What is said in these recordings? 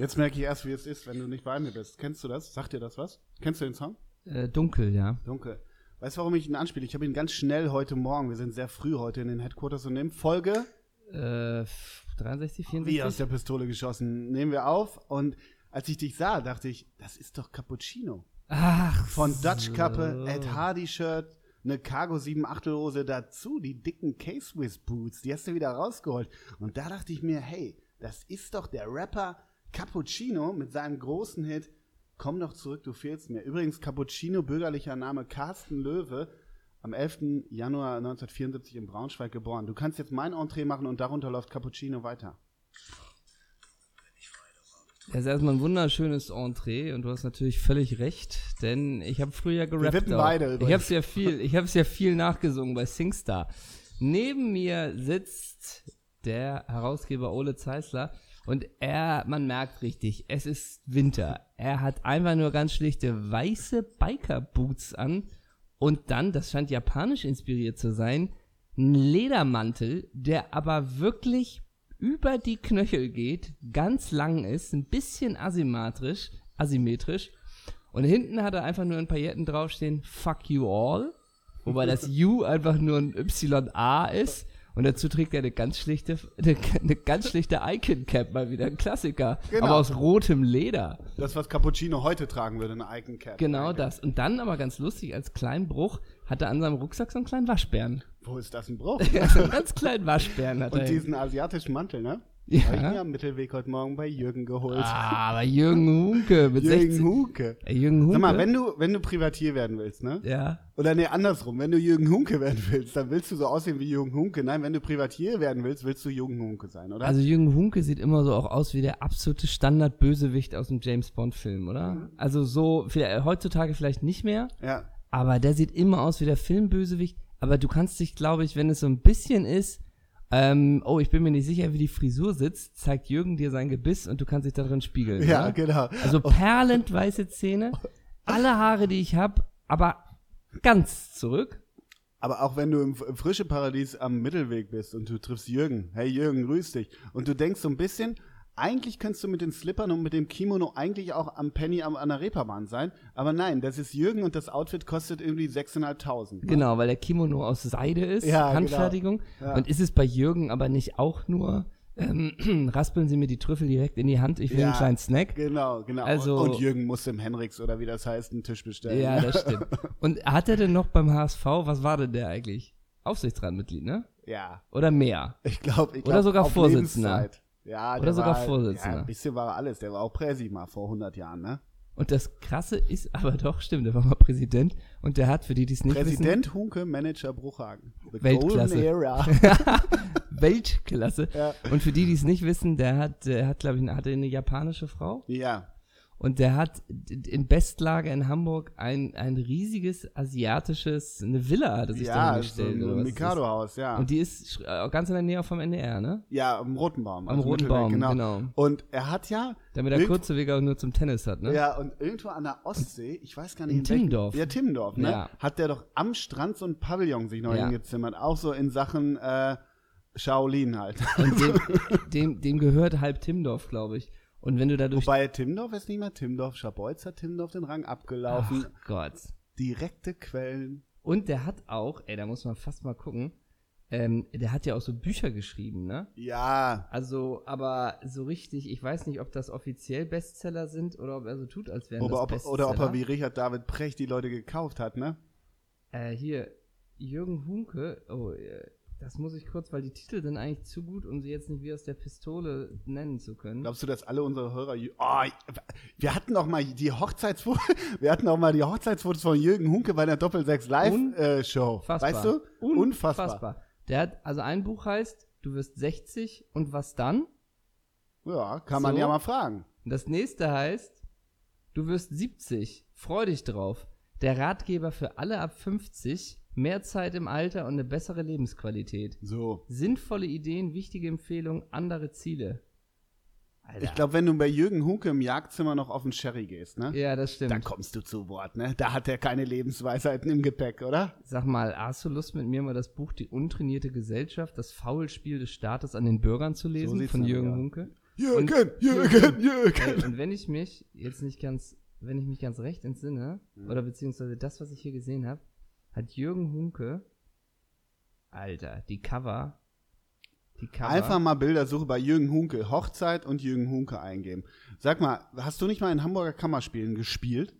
Jetzt merke ich erst, wie es ist, wenn du nicht bei mir bist. Kennst du das? Sagt dir das was? Kennst du den Song? Äh, dunkel, ja. Dunkel. Weißt du, warum ich ihn anspiele? Ich habe ihn ganz schnell heute Morgen, wir sind sehr früh heute in den Headquarters und nehmen Folge Äh, 63, 64? wie aus der Pistole geschossen. Nehmen wir auf und als ich dich sah, dachte ich, das ist doch Cappuccino. Ach, Von Dutch. Kappe, Ed Hardy Shirt, eine Cargo 7 Achtel Hose dazu, die dicken K-Swiss Boots, die hast du wieder rausgeholt. Und da dachte ich mir, hey, das ist doch der Rapper Cappuccino mit seinem großen Hit Komm doch zurück, du fehlst mir. Übrigens Cappuccino, bürgerlicher Name Carsten Löwe, am 11. Januar 1974 in Braunschweig geboren. Du kannst jetzt mein Entree machen und darunter läuft Cappuccino weiter. Das ist erstmal ein wunderschönes Entree und du hast natürlich völlig recht, denn ich habe früher gerappt. wippen auch. beide Ich habe ja viel, ich habe ja viel nachgesungen bei Singstar. Neben mir sitzt der Herausgeber Ole Zeisler und er, man merkt richtig, es ist Winter. Er hat einfach nur ganz schlichte weiße Biker-Boots an und dann, das scheint japanisch inspiriert zu sein, ein Ledermantel, der aber wirklich über die Knöchel geht, ganz lang ist, ein bisschen asymmetrisch, asymmetrisch. Und hinten hat er einfach nur in Pailletten draufstehen, fuck you all. Wobei das U einfach nur ein YA ist. Und dazu trägt er eine ganz schlichte, eine, eine ganz schlichte Icon-Cap mal wieder, ein Klassiker. Genau. Aber aus rotem Leder. Das, was Cappuccino heute tragen würde, eine Icon Cap. Genau das. Und dann aber ganz lustig, als kleinen Bruch, hat er an seinem Rucksack so einen kleinen Waschbären. Wo ist das ein Bruch? Ja, so einen ganz kleinen Waschbären hat er. Und diesen asiatischen Mantel, ne? Ja. Habe ich mir am Mittelweg heute Morgen bei Jürgen geholt. Ah, aber Jürgen Hunke mit Jürgen 16. Huke. Äh, Jürgen Hunke. Sag mal, wenn du, wenn du Privatier werden willst, ne? ja. Oder nee, andersrum, wenn du Jürgen Hunke werden willst, dann willst du so aussehen wie Jürgen Hunke. Nein, wenn du Privatier werden willst, willst du Jürgen Hunke sein, oder? Also Jürgen Hunke sieht immer so auch aus wie der absolute Standard-Bösewicht aus dem James Bond-Film, oder? Also so, vielleicht, heutzutage vielleicht nicht mehr, ja. aber der sieht immer aus wie der Filmbösewicht. Aber du kannst dich, glaube ich, wenn es so ein bisschen ist, ähm, oh, ich bin mir nicht sicher, wie die Frisur sitzt, zeigt Jürgen dir sein Gebiss und du kannst dich darin spiegeln. Ja, oder? genau. Also perlend weiße Zähne, alle Haare, die ich habe, aber ganz zurück. Aber auch wenn du im, im frische Paradies am Mittelweg bist und du triffst Jürgen, hey Jürgen, grüß dich. Und du denkst so ein bisschen, eigentlich könntest du mit den Slippern und mit dem Kimono eigentlich auch am Penny am, an der Reeperbahn sein. Aber nein, das ist Jürgen und das Outfit kostet irgendwie 6.500. Ne? Genau, weil der Kimono aus Seide ist, Ja, Handfertigung. genau. Ja. Und ist es bei Jürgen aber nicht auch nur, ähm, raspeln Sie mir die Trüffel direkt in die Hand, ich will Ja. einen kleinen Snack. Genau, genau. Also- und, und Jürgen muss im Henriks oder wie das heißt, einen Tisch bestellen. Ja, das stimmt. Und hat er denn noch beim HSV, was war denn der eigentlich? Aufsichtsratmitglied, ne? ja. Oder mehr? Ich glaube, ich Oder glaub, sogar auf Vorsitzender. Lebenszeit. Ja, der Oder sogar war, Vorsitzender. Ja, ein bisschen war alles. Der war auch Präsi mal vor 100 Jahren, ne? Und das Krasse ist aber doch, stimmt, der war mal Präsident und der hat, für die, die es nicht Präsident Hunke, Manager Bruchhagen. The Weltklasse. Golden Era. wissen, Weltklasse. Ja. Und für die, die es nicht wissen, der hat, der hat, glaube ich, eine, hatte eine japanische Frau. ja. Und der hat in Bestlage in Hamburg ein, ein riesiges asiatisches, eine Villa hat er sich Ja, da so hingestellt. ein es ist. Mikado-Haus, ja. Und die ist äh, ganz in der Nähe vom NDR, ne? ja, am Roten Baum. Am also Roten Baum, genau. Und er hat ja. Damit irgend- kurze Weg auch nur zum Tennis hat, ne? Ja, und irgendwo an der Ostsee, ich weiß gar nicht In Timmendorf. Ja, Timmendorf, ne? Ja. Hat der doch am Strand so ein Pavillon sich neu Ja. hingezimmert. Auch so in Sachen äh, Shaolin halt. Und dem, dem, dem gehört halb Timmendorf, glaube ich. Und wenn du da durch. Wobei Timmendorf ist nicht mehr Timmendorf. Schabolz hat Timmendorf den Rang abgelaufen. Ach Gott. Direkte Quellen. Und der hat auch, ey, da muss man fast mal gucken, ähm, der hat ja auch so Bücher geschrieben, ne? Ja, Also, aber so richtig, ich weiß nicht, ob das offiziell Bestseller sind oder ob er so tut, als wären oder das ob, Bestseller. oder ob er wie Richard David Precht die Leute gekauft hat, ne? Äh, hier, Jürgen Hunke, oh, äh, das muss ich kurz, weil die Titel sind eigentlich zu gut, um sie jetzt nicht wie aus der Pistole nennen zu können. Glaubst du, dass alle unsere Hörer. Oh, wir hatten auch mal die Hochzeitsfotos. Wir hatten auch mal die Hochzeitsfotos von Jürgen Hunke bei der Doppel-6 Live-Show. Unfassbar. weißt du? Unfassbar. Der hat, also ein Buch heißt, du wirst 60 und was dann? Ja, kann man So. ja mal fragen. Und das nächste heißt, du wirst 70, freu dich drauf. Der Ratgeber für alle ab 50, mehr Zeit im Alter und eine bessere Lebensqualität. So. Sinnvolle Ideen, wichtige Empfehlungen, andere Ziele. Alter. Ich glaube, wenn du bei Jürgen Hunke im Jagdzimmer noch auf den Sherry gehst, ne? Ja, das stimmt. Da kommst du zu Wort, ne? Da hat er keine Lebensweisheiten im Gepäck, oder? Sag mal, hast du Lust mit mir mal das Buch Die untrainierte Gesellschaft, das Faulspiel des Staates an den Bürgern zu lesen sieht's von Jürgen. Hunke? Jürgen, Jürgen, Jürgen. Ey, und wenn ich mich jetzt nicht ganz, wenn ich mich ganz recht entsinne, Mhm. oder beziehungsweise das, was ich hier gesehen habe, hat Jürgen Hunke, Alter, die Cover, die Cover. Einfach mal Bildersuche bei Jürgen Hunke, Hochzeit und Jürgen Hunke eingeben. Sag mal, hast du nicht mal in Hamburger Kammerspielen gespielt?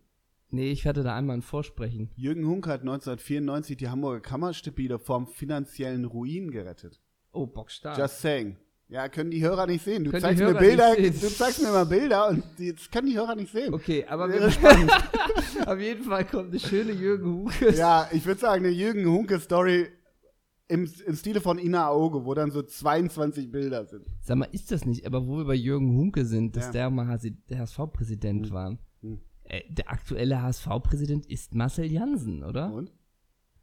Nee, ich hatte da einmal ein Vorsprechen. Jürgen Hunke hat 1994 die Hamburger Kammerspiele vom finanziellen Ruin gerettet. Oh, bockstark. Just saying. Ja, können die Hörer nicht sehen. Du Können zeigst mir Bilder, du zeigst mir mal Bilder und das können die Hörer nicht sehen. Okay, aber Wäre wir, spannend. auf jeden Fall kommt eine schöne Jürgen Hunke. Ja, ich würde sagen, eine Jürgen Hunke-Story im, im Stile von Ina Auge, wo dann so 22 Bilder sind. Sag mal, ist das nicht, aber wo wir bei Jürgen Hunke sind, dass Ja. der mal HSV-Präsident Hm. war. Hm. Äh, der aktuelle HSV-Präsident ist Marcel Jansen, oder? Und?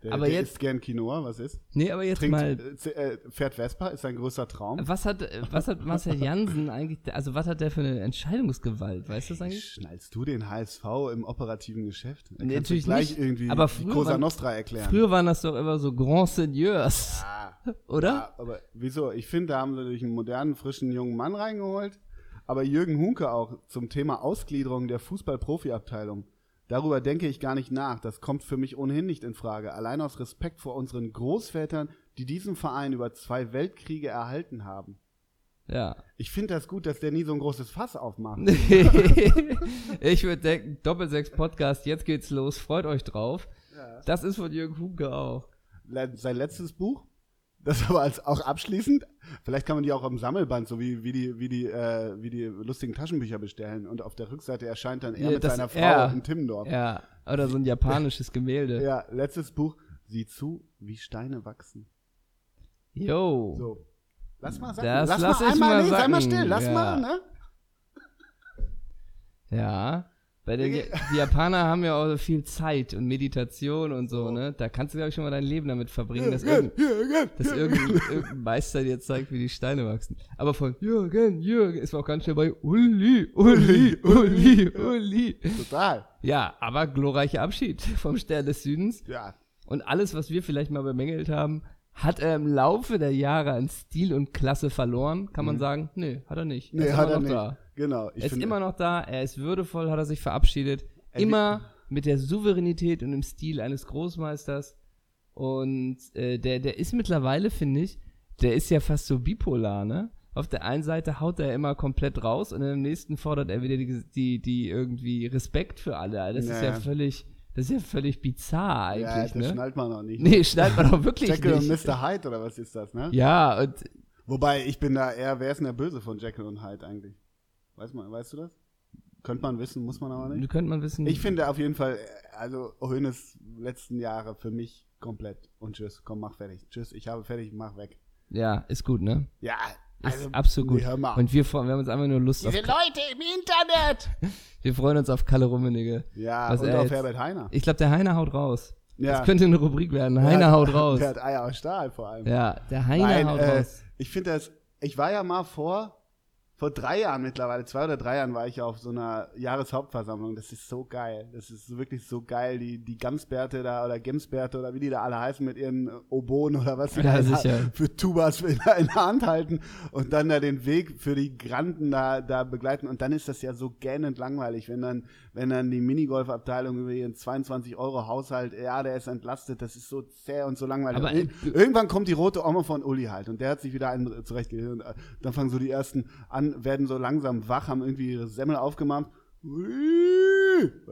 Der, Aber der jetzt- isst gern Quinoa, was ist? Nee, aber jetzt Trinkt, mal, äh, äh, fährt Vespa, ist sein größter Traum. was hat, äh, was hat Marcel Jansen eigentlich, also was hat der für eine Entscheidungsgewalt, weißt du das eigentlich? Schnallst du den HSV im operativen Geschäft? Dann Nee, natürlich gleich nicht, irgendwie aber die früher Cosa waren- Nostra erklären. Früher waren das doch immer so Grand Seigneurs, Ah, oder? ja, aber wieso? Ich finde, da haben sie durch einen modernen, frischen, jungen Mann reingeholt. Aber Jürgen Hunke auch zum Thema Ausgliederung der Fußball-Profi-Abteilung. Darüber denke ich gar nicht nach. Das kommt für mich ohnehin nicht in Frage. Allein aus Respekt vor unseren Großvätern, die diesen Verein über zwei Weltkriege erhalten haben. Ja. Ich finde das gut, dass der nie so ein großes Fass aufmacht. ich würde denken, Doppelsechs Podcast, jetzt geht's los, freut euch drauf. Ja. Das ist von Jürgen Hunke auch. Le- Sein letztes Buch, das aber als auch abschließend, vielleicht kann man die auch im Sammelband, so wie, wie, die, wie, die, äh, wie die lustigen Taschenbücher bestellen. Und auf der Rückseite erscheint dann er Ja, mit seiner Frau ja. in Timmendorf. Ja, oder so ein japanisches Gemälde. Ja, letztes Buch, Sieh zu, wie Steine wachsen. Yo. So. Lass mal sagen. Das lass, lass mal einmal, mal nee, sei mal still, lass Ja. mal, ne? Ja. Den Okay. die Japaner haben ja auch so viel Zeit und Meditation und so, ne? Da kannst du, glaube ich, schon mal dein Leben damit verbringen, dass, irgend, dass irgendein, irgendein Meister dir zeigt, wie die Steine wachsen. Aber von Jürgen, Jürgen ist man auch ganz schnell bei Uli, Uli, Uli, Uli. Total. Ja, aber glorreicher Abschied vom Stern des Südens. Ja. Und alles, was wir vielleicht mal bemängelt haben, hat er im Laufe der Jahre an Stil und Klasse verloren. Kann man sagen, nee, hat er nicht. Mhm. Nee, ist hat er nicht. da. Genau. Ich Er ist immer noch da, er ist würdevoll, hat er sich verabschiedet. Ey, immer mit der Souveränität und dem Stil eines Großmeisters. Und äh, der, der ist mittlerweile, finde ich, der ist ja fast so bipolar, ne? Auf der einen Seite haut er immer komplett raus und im nächsten fordert er wieder die, die, die irgendwie Respekt für alle. Das ist Ja, völlig, das ist ja völlig bizarr eigentlich, ja, das ne? schnallt man noch nicht. Nee, schnallt man doch wirklich Jekyll und nicht. Mr. Hyde oder was ist das, ne? Ja, und Wobei, ich bin da eher, wer ist denn der Böse von Jekyll und Hyde eigentlich? Weiß man, weißt du das? Könnte man wissen, muss man aber nicht. könnte man wissen. Ich finde auf jeden Fall, äh, also Hoeneß letzten Jahre für mich komplett. Und tschüss, komm, mach fertig. Tschüss, ich habe fertig, mach weg. ja, ist gut, ne? Ja, Ist absolut gut. nee. Und wir, wir haben uns einfach nur Lust auf. Diese Leute im Internet! Wir freuen uns auf Kalle Rummenigge. Ja, Was und auf jetzt- Herbert Heiner. Ich glaube, der Heiner haut raus. Ja. Das könnte eine Rubrik werden. Heiner hat- haut raus. Der hat Eier aus Stahl vor allem. Ja, der Heiner Nein, haut äh, raus. ich finde das, ich war ja mal vor, vor drei Jahren mittlerweile, zwei oder drei Jahren war ich ja auf so einer Jahreshauptversammlung. Das ist so geil. Das ist wirklich so geil. Die, die Gamsbärte da oder Gemsbärte oder wie die da alle heißen mit ihren Oboen oder was sie Ja, da für Tubas in der in der Hand halten und dann da den Weg für die Granden da, da begleiten. Und dann ist das ja so gähnend langweilig, wenn dann, wenn dann die Minigolfabteilung über ihren 22 Euro Haushalt, ja, der ist entlastet, das ist so zäh und so langweilig. Aber, Irgendwann kommt die rote Oma von Uli halt und der hat sich wieder einen zurechtgelegt. Und äh, dann fangen so die ersten an, werden so langsam wach, haben irgendwie ihre Semmel aufgemacht.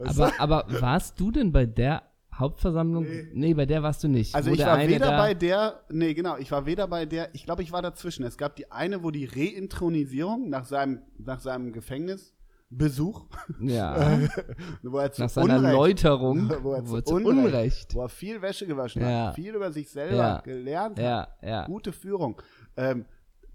Aber, aber warst du denn bei der Hauptversammlung? Nee. Nee, bei der warst du nicht. Also Wo ich war weder bei der, nee genau, ich war weder bei der, ich glaube ich war dazwischen. Es gab die eine, wo die Reintronisierung nach seinem, nach seinem Gefängnisbesuch, Ja, wo er zu nach seiner Unrecht, Läuterung. wo er wo zu zu Unrecht, Unrecht. wo er viel Wäsche gewaschen Ja. hat, viel über sich selber Ja. gelernt hat. Ja, ja. Gute Führung. Ähm,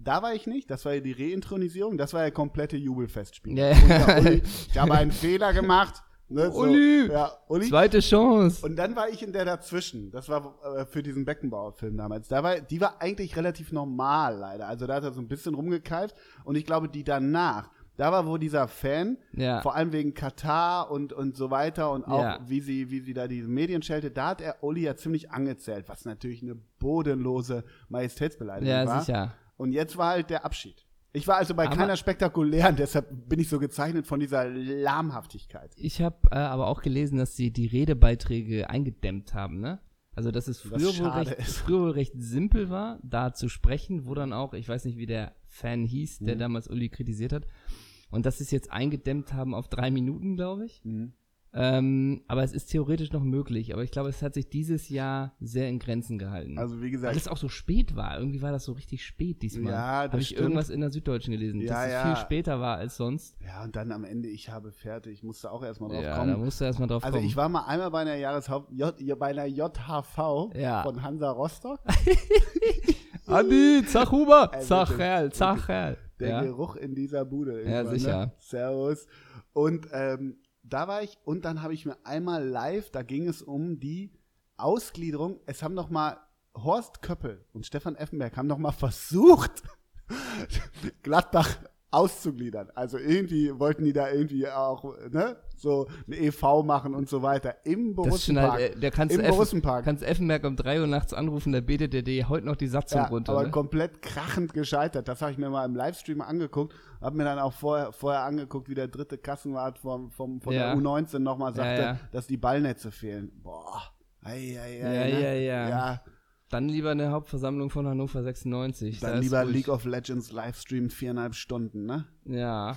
da war ich nicht, das war ja die Reintronisierung, das war ja komplette Jubelfestspiel. Ja. Uli, ich habe einen Fehler gemacht. Ne, so, Uli! Ja, Uli. Zweite Chance. Und dann war ich in der dazwischen. Das war äh, für diesen Beckenbauer-Film damals. Da war, die war eigentlich relativ normal, leider. Also da hat er so ein bisschen rumgekeift. Und ich glaube, die danach, da war wo dieser Fan, Ja. vor allem wegen Katar und, und so weiter und auch Ja. wie sie, wie sie da diese Medien scheltet, da hat er Uli ja ziemlich angezählt, was natürlich eine bodenlose Majestätsbeleidigung Ja, war. sicher. Und jetzt war halt der Abschied. Ich war also bei Aber- keiner spektakulären, deshalb bin ich so gezeichnet von dieser Lahmhaftigkeit. Ich habe äh, aber auch gelesen, dass sie die Redebeiträge eingedämmt haben, ne? Also, dass es früher wohl, recht, ist. früher wohl recht simpel war, da zu sprechen, wo dann auch, ich weiß nicht, wie der Fan hieß, der Mhm. damals Uli kritisiert hat. Und dass sie es jetzt eingedämmt haben auf drei Minuten, glaube ich. Mhm. Ähm, aber es ist theoretisch noch möglich. Aber ich glaube, es hat sich dieses Jahr sehr in Grenzen gehalten. Also wie Weil gesagt, es auch so spät war. Irgendwie war das so richtig spät diesmal. Ja, Habe ich stimmt. irgendwas in der Süddeutschen gelesen, Ja, dass es ja. viel später war als sonst. ja, und dann am Ende, ich habe fertig, ich musste auch erstmal drauf Ja, kommen. da musst du erstmal drauf Also kommen. ich war mal einmal bei einer Jahreshaupt J, bei einer JHV Ja. von Hansa Rostock. Andi, sag wirklich. Herr. Der Ja. Geruch in dieser Bude. irgendwann, sicher. Ne? Servus. Und ähm, da war ich und dann habe ich mir einmal live, da ging es um die Ausgliederung. Es haben noch mal Horst Köppel und Stefan Effenberg haben noch mal versucht, Gladbach auszugliedern. Also irgendwie wollten die da irgendwie auch ne, so eine EV machen und so weiter im Borussenpark. halt, äh, der kannst Im Effen- Borussenpark. kannst Effenberg um 3 Uhr nachts anrufen, der betet dir die heute noch die Satzung Ja, runter. aber Ne? komplett krachend gescheitert. Das habe ich mir mal im Livestream angeguckt. Habe mir dann auch vorher, vorher angeguckt, wie der dritte Kassenwart vom, vom, von Ja. der U19 nochmal sagte, ja. dass die Ballnetze fehlen. Boah. Ei, ei, ei, Ja, ne? ja, ja. ja. Dann lieber eine Hauptversammlung von Hannover 96. da Dann ist lieber. League of Legends Livestream viereinhalb Stunden, ne? Ja,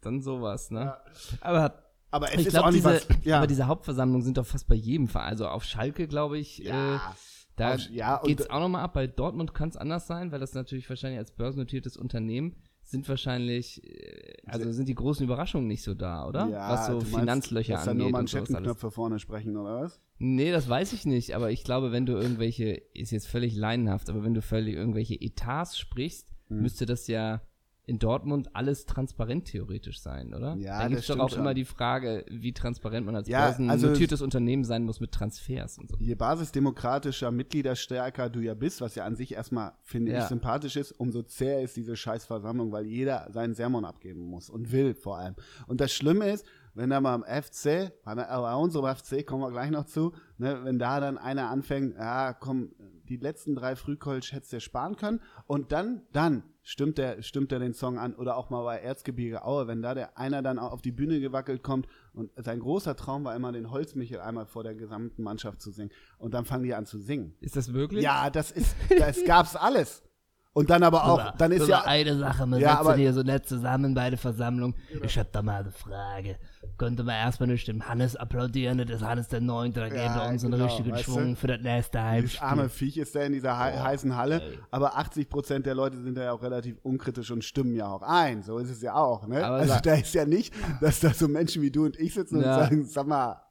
dann sowas, ne? Ja. Aber Aber es ich ist auch glaube, nicht diese, was. Ja. aber diese Hauptversammlungen sind doch fast bei jedem Verein. Also auf Schalke, glaube ich, äh, ja. da Auf- ja, und- geht's auch nochmal ab. Bei Dortmund kann es anders sein, weil das natürlich wahrscheinlich als börsennotiertes Unternehmen sind wahrscheinlich, äh, also sind die großen Überraschungen nicht so da, oder? ja, Was so meinst, Finanzlöcher dass da nur angeht. Manschettenknöpfe vorne sprechen, oder was? Nee, das weiß ich nicht, aber ich glaube, wenn du irgendwelche, ist jetzt völlig leinenhaft, aber wenn du völlig irgendwelche Etats sprichst, Hm. müsste das ja in Dortmund alles transparent theoretisch sein, oder? Ja, da das gibt es doch auch schon. immer die Frage, wie transparent man als Ja, also- börsennotiertes Unternehmen sein muss mit Transfers und so. je basisdemokratischer, Mitgliederstärker du ja bist, was ja an sich erstmal, finde Ja. ich, sympathisch ist, umso zäher ist diese Scheißversammlung, weil jeder seinen Sermon abgeben muss und will vor allem. Und das Schlimme ist, wenn da mal im FC, bei, bei unserem FC kommen wir gleich noch zu, ne, wenn da dann einer anfängt, ja, komm, die letzten drei Frühkolsch hättest du sparen können und dann, dann stimmt der, stimmt der den Song an oder auch mal bei Erzgebirge Aue, wenn da der einer dann auf die Bühne gewackelt kommt und sein großer Traum war immer, den Holzmichel einmal vor der gesamten Mannschaft zu singen und dann fangen die an zu singen. Ist das wirklich? Ja, das ist, das gab's alles. Und dann aber auch, dann ist ja, eine Sache, wir Ja, sitzen aber- hier so nett zusammen bei der Versammlung. Ich hab da mal eine Frage. Könnte man erstmal nicht dem Hannes applaudieren, das ist Hannes der Neunte, da geben Ja, wir uns einen genau, richtigen weißt Schwung du? für das nächste dieses Heimspiel. arme Viech ist da in dieser hei- heißen Halle, aber 80 Prozent der Leute sind da ja auch relativ unkritisch und stimmen ja auch ein. So ist es ja auch, ne? Aber also da ist ja nicht, dass da so Menschen wie du und ich sitzen Ja. und sagen, sag mal,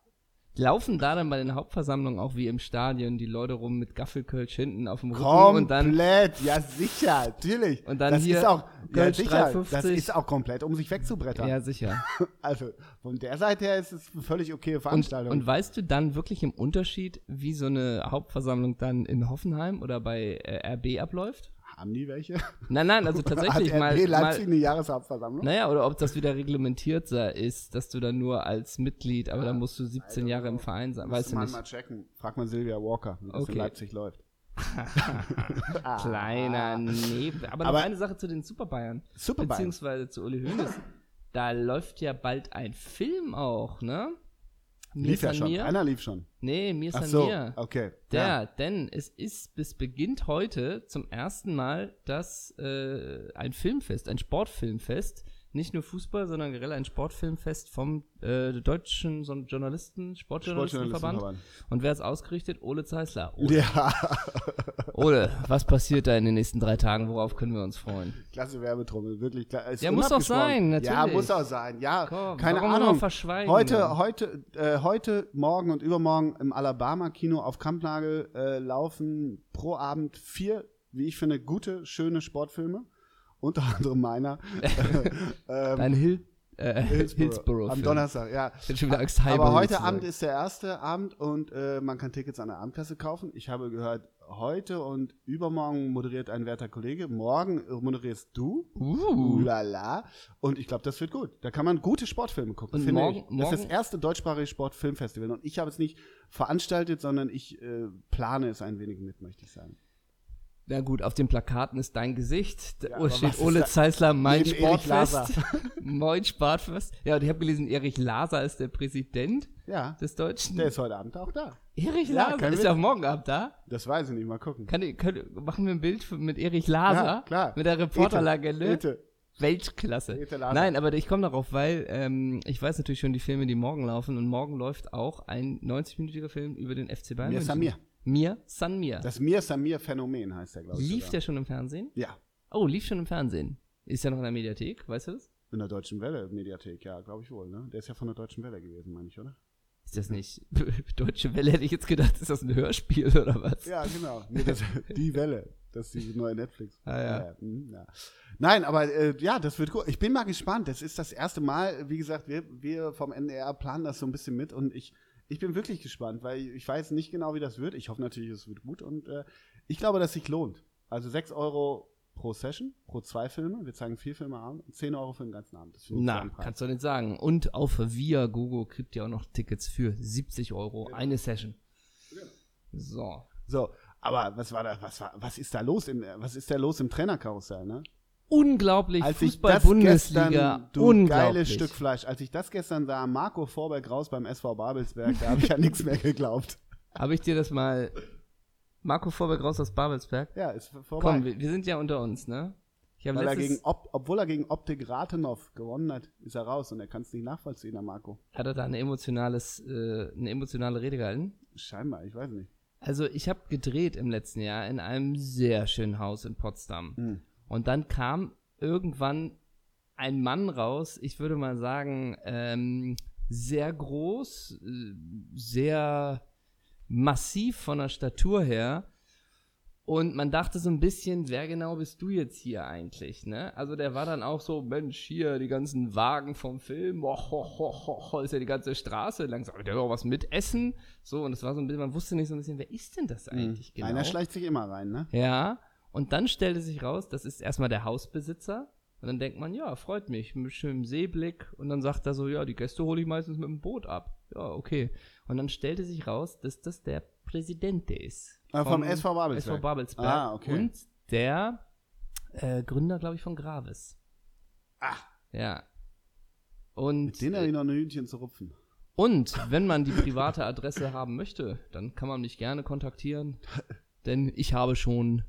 Laufen da dann bei den Hauptversammlungen auch wie im Stadion die Leute rum mit Gaffelkölsch hinten auf dem Rücken und dann komplett, ja sicher, natürlich. Und dann das hier ist auch, ja sicher, 3,50. das ist auch komplett, um sich wegzubrettern. ja sicher. Also von der Seite her ist es eine völlig okay Und, Veranstaltung. und weißt du dann wirklich im Unterschied, wie so eine Hauptversammlung dann in Hoffenheim oder bei äh, RB abläuft? Haben die welche? Nein, nein, also tatsächlich Hat mal, RB Leipzig mal eine Jahreshauptversammlung? Naja, oder ob das wieder reglementierter ist, dass du dann nur als Mitglied, aber dann musst du 17 Jahre im Verein sein, weißt du man nicht. mal checken. Frag mal Sylvia Walker, wie das in Okay. Leipzig läuft. Kleiner Neben. Aber, noch Aber- eine Sache zu den Super Bayern. Super Bayern. Beziehungsweise zu Uli Hoeneß. Da läuft ja bald ein Film auch, ne? Mir Lief ja schon. mir. Einer lief schon. Nee, mir Ach san so, mir. okay. Der, Ja. denn es ist, es beginnt heute zum ersten Mal das äh, ein Filmfest, ein Sportfilmfest. Nicht nur Fußball, sondern generell ein Sportfilmfest vom äh, deutschen so Journalisten, Sportjournalistenverband. Sportjournalistenverband. Und wer ist ausgerichtet? Ole Zeisler. Ole, Ja, Ole, was passiert da in den nächsten drei Tagen? Worauf können wir uns freuen? klasse Werbetrommel, wirklich klar. Ja, muss doch unabgesprochen. sein, Ja, natürlich. muss auch sein. Ja, Komm, keine Ahnung. verschweigen? Heute, heute, äh, heute, morgen und übermorgen im Alabama-Kino auf Kampnagel äh, laufen pro Abend vier, wie ich finde, gute, schöne Sportfilme. Unter anderem meiner. ähm, Dein Hill, äh, Hillsborough. Hillsborough. Am Donnerstag, ja. Ich bin schon wieder Angst, Aber heute Abend ist der erste Abend und äh, man kann Tickets an der Abendkasse kaufen. Ich habe gehört, heute und übermorgen moderiert ein werter Kollege. Morgen äh, moderierst du. Uh. Ulala. Und ich glaube, das wird gut. Da kann man gute Sportfilme gucken. Und finde morgen- ich. Das ist das erste deutschsprachige Sportfilmfestival. Und ich habe es nicht veranstaltet, sondern ich äh, plane es ein wenig mit, möchte ich sagen. Na gut, auf den Plakaten ist dein Gesicht. Da Ja, was steht Ole Zeisler, mein Sportfest. mein Sportfest. Ja, und ich habe gelesen, Erich Laser ist der Präsident Ja, des Deutschen. der ist heute Abend auch da. Erich Ja, Laser ist ja auch morgen Abend da. Das weiß ich nicht, mal gucken. Kann können, machen wir ein Bild für- mit Erich Laser? Ja, klar. Mit der Reporterlegende. Ete. Weltklasse. Ete. Nein, aber ich komme darauf, weil ähm, ich weiß natürlich schon die Filme, die morgen laufen. Und morgen läuft auch ein 90-minütiger Film über den FC Bayern. Mir. Samir. Mir San Mir. Das Mir Samir Phänomen heißt der, glaube ich. Lief sogar. der schon im Fernsehen? Ja, Oh, lief schon im Fernsehen. Ist ja noch in der Mediathek, weißt du das? in der Deutschen Welle Mediathek, ja, glaube ich wohl, ne? Der ist ja von der Deutschen Welle gewesen, meine ich, oder? Ist das nicht Deutsche Welle, hätte ich jetzt gedacht, ist das ein Hörspiel oder was? Ja, genau. Nee, das, die Welle. Das ist die neue Netflix. Ah, ja. mhm, ja. Nein, aber äh, ja, das wird gut. Ich bin mal gespannt. Das ist das erste Mal, wie gesagt, wir, wir vom NDR planen das so ein bisschen mit und ich, ich bin wirklich gespannt, weil ich weiß nicht genau, wie das wird. Ich hoffe natürlich, es wird gut und äh, ich glaube, dass sich lohnt. Also 6 Euro pro Session, pro zwei Filme. Wir zeigen vier Filme an, 10 Euro für den ganzen Abend. Das finde ich Na, kannst du nicht sagen. Und auf Viagogo kriegt ihr auch noch Tickets für 70 Euro, eine Session. So. So, aber was war da, was war, was ist da los in, was ist da los im Trainerkarussell, ne? Unglaublich, Als ich das Fußball-Bundesliga, gestern, du unglaublich. geiles Stück Fleisch, als ich das gestern sah, Marco Vorberg raus beim SV Babelsberg, da habe ich ja nichts mehr geglaubt. Habe ich dir das mal, Marco Vorberg raus aus Babelsberg? Ja, ist vorbei. Komm, wir, wir sind ja unter uns, ne? Ich Weil er gegen, Op, obwohl er gegen Optik Rathenov gewonnen hat, ist er raus und er kann es nicht nachvollziehen, der Marco. hat er da eine, emotionales, äh, eine emotionale Rede gehalten? Scheinbar, ich weiß nicht. Also ich habe gedreht im letzten Jahr in einem sehr schönen Haus in Potsdam. Hm. Und dann kam irgendwann ein Mann raus, ich würde mal sagen, ähm, sehr groß, äh, sehr massiv von der Statur her. Und man dachte so ein bisschen, wer genau bist du jetzt hier eigentlich, ne? Also der war dann auch so, Mensch, hier die ganzen Wagen vom Film, oh, ho, ho, ist ja die ganze Straße lang, soll der auch was mitessen? So, und es war so ein bisschen, man wusste nicht so ein bisschen, wer ist denn das eigentlich genau? Hm. Einer schleicht sich immer rein, ne? Ja, und dann stellte sich raus, das ist erstmal der Hausbesitzer. Und dann denkt man, ja, freut mich, mit schönem Seeblick. Und dann sagt er so, ja, die Gäste hole ich meistens mit dem Boot ab. Ja, okay. Und dann stellte sich raus, dass das der Präsident ist. Ah, vom SV Babelsberg. SV Babelsberg. Ah, okay. Und der äh, Gründer, glaube ich, von Gravis. Ah. Ja. Und, Mit denen habe ich noch ein Hühnchen zu rupfen. und wenn man die private Adresse haben möchte, dann kann man mich gerne kontaktieren. Denn ich habe schon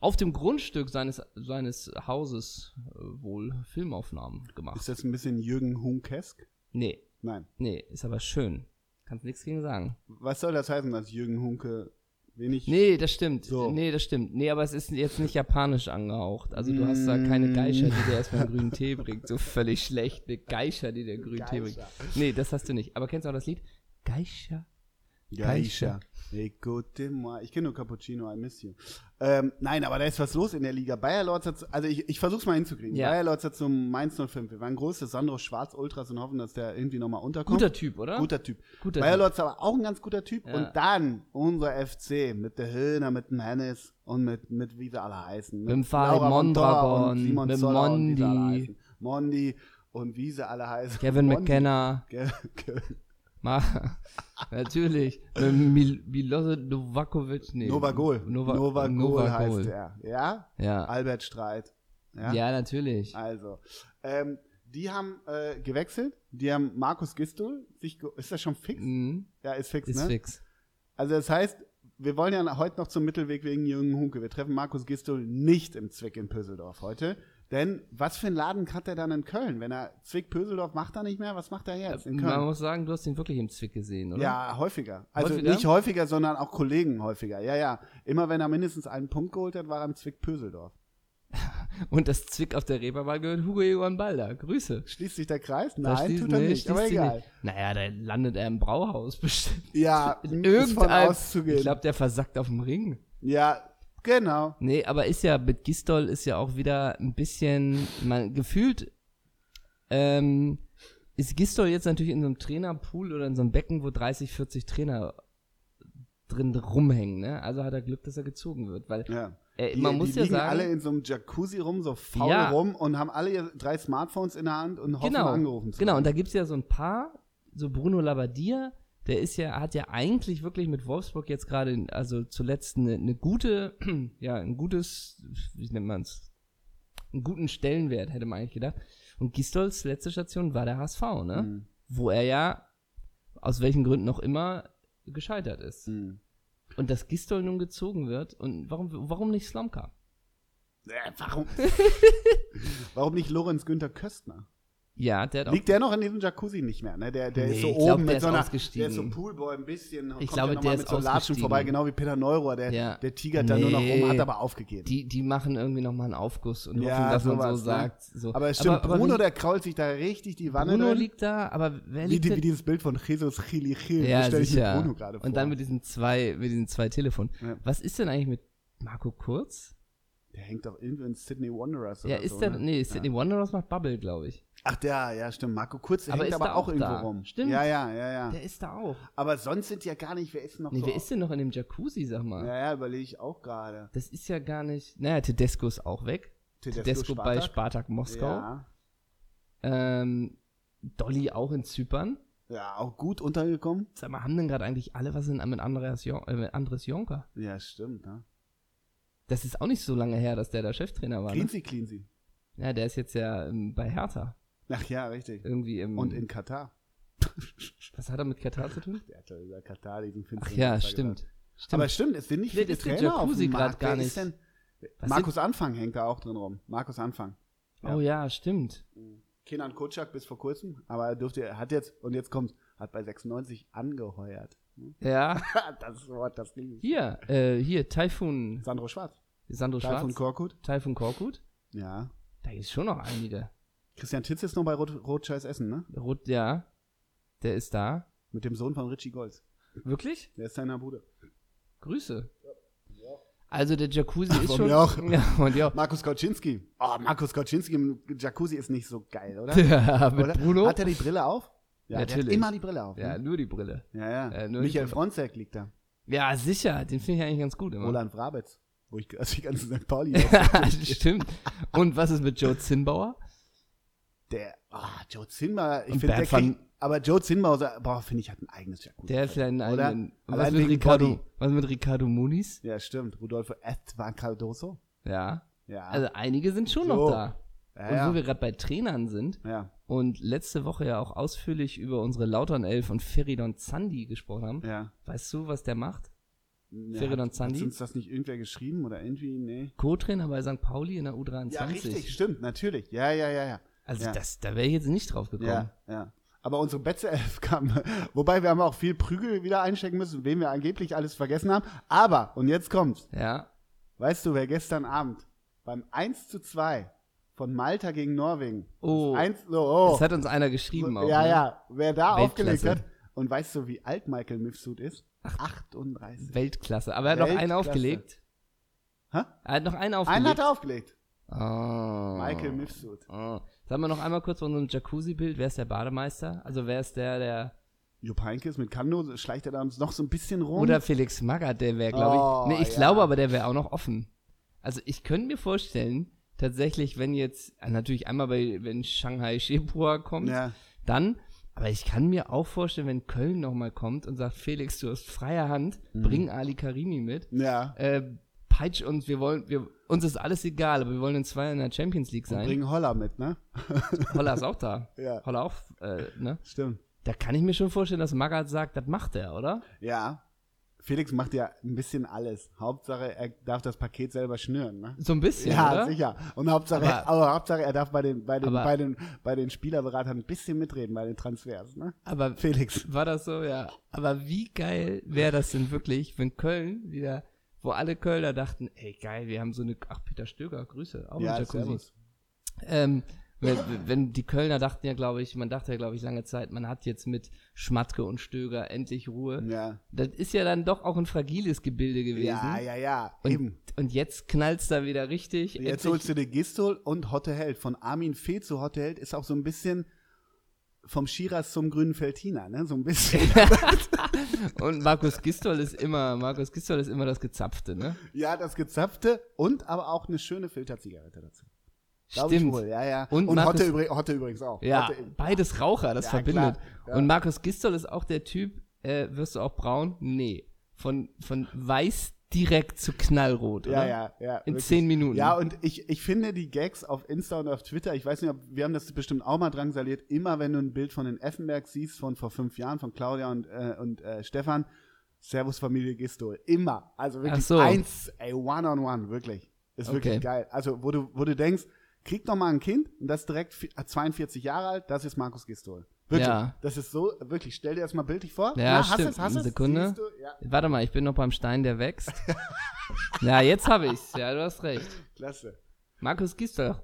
auf dem Grundstück seines, seines Hauses äh, wohl Filmaufnahmen gemacht. Ist das ein bisschen Jürgen Hunkesk? Nee, Nein. nee, ist aber schön. Kannst nichts gegen sagen. Was soll das heißen, dass Jürgen Hunke wenig. Nee, das stimmt. So. Nee, das stimmt. Nee, aber es ist jetzt nicht japanisch angehaucht. Also du hast da keine Geisha, die dir erstmal einen grünen Tee bringt. So völlig schlecht. Eine Geisha, die dir grünen Tee bringt. Nee, das hast du nicht. Aber kennst du auch das Lied? Geisha. Geisha. Écoutez-moi. Ich kenne nur Cappuccino, I miss you. Ähm, nein, aber da ist was los in der Liga. Bayer Lorz hat, also ich, ich versuch's mal hinzukriegen. Ja. Bayer Lorz hat zum Mainz 05. Wir waren große Sandro Schwarz Ultras und hoffen, dass der irgendwie nochmal unterkommt. Guter Typ, oder? Guter Typ. Guter Bayer. Lorz aber auch ein ganz guter Typ. Ja. Und dann unser FC mit der Höhner, mit dem Hennis und mit, mit wie sie alle heißen. Mit Farid Laura Montoya Mondragon, und Simon mit Zoller und Mondi. heißen. Mondi und wie sie alle heißen. Kevin Mondi. McKenna. Ge- Ma Natürlich. Mil Miloše Novakovic. Nee. Novagol. Nova Novagol Novagol. heißt er. Ja? Ja. Albert Streit. Ja. ja, natürlich. Also, ähm, die haben äh, gewechselt. Die haben Markus ge- ist das schon fix? Mhm. Ja, ist fix, Ist ne? fix. Also das heißt, wir wollen ja heute noch zum Mittelweg wegen Jürgen Hunke. Wir treffen Markus Gistol nicht im Zwick in Pöseldorf heute. Denn was für einen Laden hat er dann in Köln? Wenn er Zwick Pöseldorf macht er nicht mehr, was macht er jetzt in Man Köln? muss sagen, du hast ihn wirklich im Zwick gesehen, oder? Ja, häufiger. Also Häufiger? nicht häufiger, sondern auch Kollegen häufiger. Ja, ja. Immer wenn er mindestens einen Punkt geholt hat, war er im Zwick Pöseldorf. Und das Zwick auf der Reeperbahn gehört Hugo Egon Balder. Grüße. Schließt sich der Kreis? Nein, tut er nicht. Aber egal. nicht. Naja, da landet er im Brauhaus bestimmt. Ja, irgendeinem. auszugehen. Ich glaube, der versackt auf dem Ring. ja, genau. Nee, aber ist ja, mit Gistol ist ja auch wieder ein bisschen, man gefühlt, ähm, ist Gistol jetzt natürlich in so einem Trainerpool oder in so einem Becken, wo 30, 40 Trainer drin rumhängen, ne? Also hat er Glück, dass er gezogen wird, weil Ja. äh, Die, man die muss ja liegen sagen, alle in so einem Jacuzzi rum, so faul Ja. rum und haben alle ihre drei Smartphones in der Hand und hoffen genau, angerufen zu genau, und werden. da gibt's ja so ein paar, so Bruno Labbadia, der ist ja, hat ja eigentlich wirklich mit Wolfsburg jetzt gerade, also zuletzt eine, eine gute, ja, ein gutes, wie nennt man's, einen guten Stellenwert, hätte man eigentlich gedacht. Und Gistols letzte Station war der HSV, ne? Mhm. Wo er ja, aus welchen Gründen noch immer, gescheitert ist. Mhm. Und dass Gistol nun gezogen wird, und warum, warum nicht Slomka? Äh, warum? warum nicht Lorenz Günther Köstner? Ja, der hat Liegt der noch in diesem Jacuzzi nicht mehr, ne? Der, der ist Nee, so ich oben glaub, mit so ist einer, der ist so Poolboy ein bisschen, kommt glaube, ja der ist mit so Latschen vorbei, genau wie Peter Neurohr, der, Ja. der tigert da nur noch rum, Nee. hat aber aufgegeben. Die, die machen irgendwie nochmal einen Aufguss und Ja, hoffen, dass man so sowas, ne? sagt. So. aber es stimmt, Bruno, wie- der krault sich da richtig die Wanne Bruno drin. liegt da, aber wer wie, liegt denn- wie dieses Bild von Jesus Chili Chil, Ja, stelle ich mir. Bruno gerade vor. Und dann mit diesen zwei, mit diesen zwei Telefonen. Ja. Was ist denn eigentlich mit Marco Kurz? der hängt doch irgendwie in Sydney Wanderers Ja, oder ist so, der, ne? nee, Sydney Wanderers macht Bubble, glaube ich. Ach, der, ja, stimmt. Marco Kurz, der Aber hängt ist aber auch auch irgendwo da? rum. Stimmt. Ja, ja, ja, ja. Der ist da auch. aber sonst sind ja gar nicht, wer ist noch Nee, so? wer ist denn noch in dem Jacuzzi, sag mal? Ja, ja, überlege ich auch gerade. Das ist ja gar nicht. Naja, Tedesco ist auch weg. Tedesco, bei Spartak Moskau. Ja. Ähm, Dolly auch in Zypern. ja, auch gut untergekommen. Sag mal, haben denn gerade eigentlich alle was in, mit Andreas, Jon äh, mit Andres Jonker? Ja, stimmt. Ne? Das ist auch nicht so lange her, dass der da Cheftrainer war. Ne? Cleansy, Cleansy. Ja, der ist jetzt ja ähm, bei Hertha. Ach ja, richtig. Irgendwie im. Und in Katar. was hat er mit Katar zu tun? Der hat ja über Katar diesen Ach ja, stimmt. Stimmt. Aber stimmt, es sind nicht viele ist Trainer auf dem Markt. gar nicht- denn? Markus Anfang hängt da auch drin rum. Markus Anfang. ja. Oh ja, stimmt. Kenan Kutschak bis vor kurzem, aber er dürfte, er hat jetzt, und jetzt kommt, hat bei 96 angeheuert. Ja. das Wort, das ich. Hier, äh, hier, Taifun, Sandro Schwarz. Sandro Schwarz, Korkut. Taifun Korkut. Ja. Da ist schon noch einige. Christian Titz ist noch bei Rot, Rot-Scheiß Essen, ne? Rot, ja, der ist da. Mit dem Sohn von Richie Golds. Wirklich? Der ist seiner Bruder. Grüße. Also der Jacuzzi ist schon. mir auch. Ja, und ja. Markus Kauczynski. Oh, Markus Kauczynski im Jacuzzi ist nicht so geil, oder? ja mit oder? Bruno. Hat er die Brille auf? Ja, der Natürlich. hat immer die Brille auf. ja, Ne? nur die Brille. Ja, ja. Äh, nur die Michael. Fronzek liegt da. Ja, sicher, den finde ich eigentlich ganz gut immer. Roland Vrabetz. Wo ich also die ganze St. Pauli Stimmt. Und was ist mit Joe Zinnbauer? Der, ah, Joe Zinmauer, ich finde, der kriegt, aber Joe Zinmauer, boah, finde ich, hat ein eigenes Jacuzzi. Der vielleicht einen Oder? eigenen. Was mit, Ricardo, Body. was mit Ricardo Muniz? Ja, stimmt. Rudolfo Estvan Cardoso. Ja. Ja. Also einige sind schon So. noch da. ja, Und ja. wo wir gerade bei Trainern sind ja, und letzte Woche ja auch ausführlich über unsere Lautern Elf und Feridon Zandi gesprochen haben, ja. weißt du, was der macht? ja Feridun hat, Zandi? Hat uns das nicht irgendwer geschrieben oder irgendwie? Nee. Co-Trainer bei St. Pauli in der U23. Ja, richtig, stimmt, natürlich. Ja, ja, ja, ja. Also Ja. das, da wäre ich jetzt nicht drauf gekommen. Ja, ja. Aber unsere Betze 11 kam, wobei wir haben auch viel Prügel wieder einstecken müssen, wen wir angeblich alles vergessen haben. Aber, und jetzt kommt's, Ja. weißt du, wer gestern Abend beim 1 zu 2 von Malta gegen Norwegen, Oh. das 1, oh, oh, Das hat uns einer geschrieben auch. ja, ne? ja, wer da Weltklasse. aufgelegt hat, und weißt du, wie alt Michael Mifsud ist? 38. Weltklasse. Aber er hat noch einen aufgelegt. Hä? Er hat noch einen Einen aufgelegt. hat er aufgelegt. Oh. Michael Mifsud. Oh. Sagen wir noch einmal kurz von unserem Jacuzzi-Bild. Wer ist der Bademeister? Also wer ist der, der. Jupp Heynckes mit Kando schleicht er da noch so ein bisschen rum. Oder Felix Magath, der wäre, glaube Oh, ich. Nee, ich ja. glaube aber, der wäre auch noch offen. Also ich könnte mir vorstellen, tatsächlich, wenn jetzt, äh, natürlich einmal bei, wenn Shanghai Shepua kommt, ja. dann, aber ich kann mir auch vorstellen, wenn Köln nochmal kommt und sagt, Felix, du hast freie Hand, Mhm. bring Ali Karimi mit, Ja. äh, peitsch uns, wir wollen, wir, uns ist alles egal, aber wir wollen in zwei in der Champions League Und sein. bringen Holler mit, ne? Holler ist auch da. Ja. Holler auch, äh, ne? Stimmt. Da kann ich mir schon vorstellen, dass Magath sagt, das macht er, oder? Ja. Felix macht ja ein bisschen alles. Hauptsache, er darf das Paket selber schnüren, ne? So ein bisschen, Ja, oder? sicher. Und Hauptsache, Aber- aber, Hauptsache, er darf bei den, bei den, Aber- bei den, bei den Spielerberatern ein bisschen mitreden, bei den Transfers, ne? Aber Felix. war das so, ja. Aber wie geil wäre das denn wirklich, wenn Köln wieder, wo alle Kölner dachten, ey geil, wir haben so eine, ach Peter Stöger, Grüße, auch Ja, im Jacuzzi. Ähm, wenn, wenn die Kölner dachten ja, glaube ich, man dachte ja, glaube ich, lange Zeit, man hat jetzt mit Schmatke und Stöger endlich Ruhe. Ja. Das ist ja dann doch auch ein fragiles Gebilde gewesen. Ja, ja, ja. Und, Eben. und jetzt knallt's da wieder richtig. Jetzt Endlich- holst du den Gistol und Hotte Held. Von Armin Fee zu Hotte Held ist auch so ein bisschen vom Schiras zum grünen Feltiner, ne? So ein bisschen. Und Markus Gistol ist immer, Markus Gistol ist immer das Gezapfte, ne? ja, das Gezapfte und aber auch eine schöne Filterzigarette dazu. Glaub Stimmt. Wohl. Ja, ja. Und Und, Markus- Hotte, übrig, Hotte übrigens auch. Ja, Hotte, beides Raucher, das Ja, verbindet. ja. Und Markus Gistol ist auch der Typ, äh, wirst du auch braun? Nee. Von, von weiß direkt zu knallrot, Ja, oder? ja, ja. In wirklich. zehn Minuten. Ja, und ich, ich finde die Gags auf Insta und auf Twitter, ich weiß nicht, ob, wir haben das bestimmt auch mal drangsaliert, immer wenn du ein Bild von den Effenberg siehst, von vor fünf Jahren, von Claudia und, äh, und äh, Stefan, Servus Familie Gistol. Immer. Also wirklich so. eins, ey, one on one, wirklich. Ist wirklich Okay. geil. Also, wo du, wo du denkst, krieg doch mal ein Kind und das ist direkt vi- 42 Jahre alt, das ist Markus Gistol. Wirklich. Ja. Das ist so, wirklich, stell dir das mal bildlich vor. Ja, hast stimmt. es, hast es? Sekunde. Du? Ja, Warte mal, ich bin noch beim Stein, der wächst. ja, jetzt habe ich's. Ja, du hast recht. klasse. Markus Gisdol.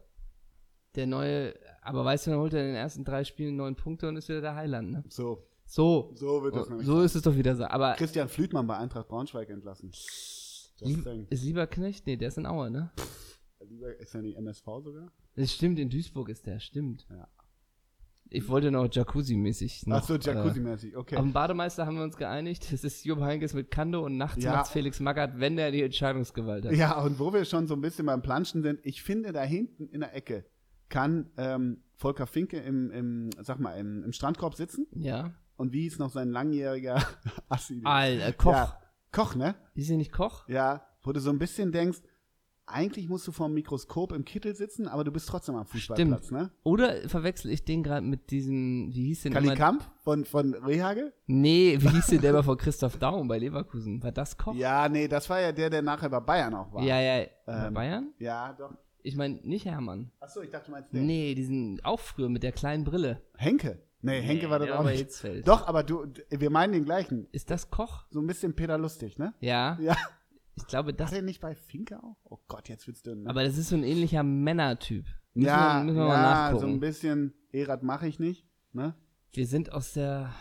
Der neue, aber weißt du, dann holt er in den ersten drei Spielen neun Punkte und ist wieder der Heiland, ne? So, So. so wird das nämlich. So ist es doch wieder so. Aber Christian Flütmann bei Eintracht Braunschweig entlassen. Lieb, ist lieber Knecht? Nee, der ist in Aue, ne? Lieber ist er nicht MSV sogar? Das stimmt, in Duisburg ist der, stimmt. Ja. Ich wollte noch Jacuzzi-mäßig. Ach so, Äh, Jacuzzi-mäßig, okay. auf dem Bademeister haben wir uns geeinigt. Das ist Jupp Heynckes mit Kando und nachts Ja. macht's Felix Magath, wenn der die Entscheidungsgewalt hat. Ja, und wo wir schon so ein bisschen beim Planschen sind, ich finde, da hinten in der Ecke kann ähm, Volker Finke im, im, sag mal, im, im Strandkorb sitzen. Ja. Und wie ist noch sein langjähriger Assi? Alter, Koch. Ja, Koch, ne? Ist er nicht Koch? Ja, wo du so ein bisschen denkst, eigentlich musst du vor dem Mikroskop im Kittel sitzen, aber du bist trotzdem am Fußballplatz, ne? Oder verwechsel ich den gerade mit diesem, wie hieß denn Kali immer? Kamp von, von Rehage? Nee, wie hieß denn der mal von Christoph Daum bei Leverkusen? War das Koch? Ja, nee, das war ja der, der nachher bei Bayern auch war. ja. ja. Bei Ähm, Bayern? Ja, doch. Ich meine, nicht Hermann. Achso, ich dachte, du meinst den. Nee, diesen auch früher mit der kleinen Brille. Henke. Nee, Henke war das auch bei nicht. Hitzfeld. Doch, aber du, wir meinen den gleichen. Ist das Koch? So ein bisschen Peter Lustig, ne? Ja. Ja. Ich glaube, das. Hat er nicht bei Finke auch? Oh Gott, jetzt wird's dünn. Ne? Aber das ist so ein ähnlicher Männertyp. Müssen ja, wir, müssen wir mal ja, so nachgucken. ein bisschen Erat mache ich nicht, ne? Wir sind aus der.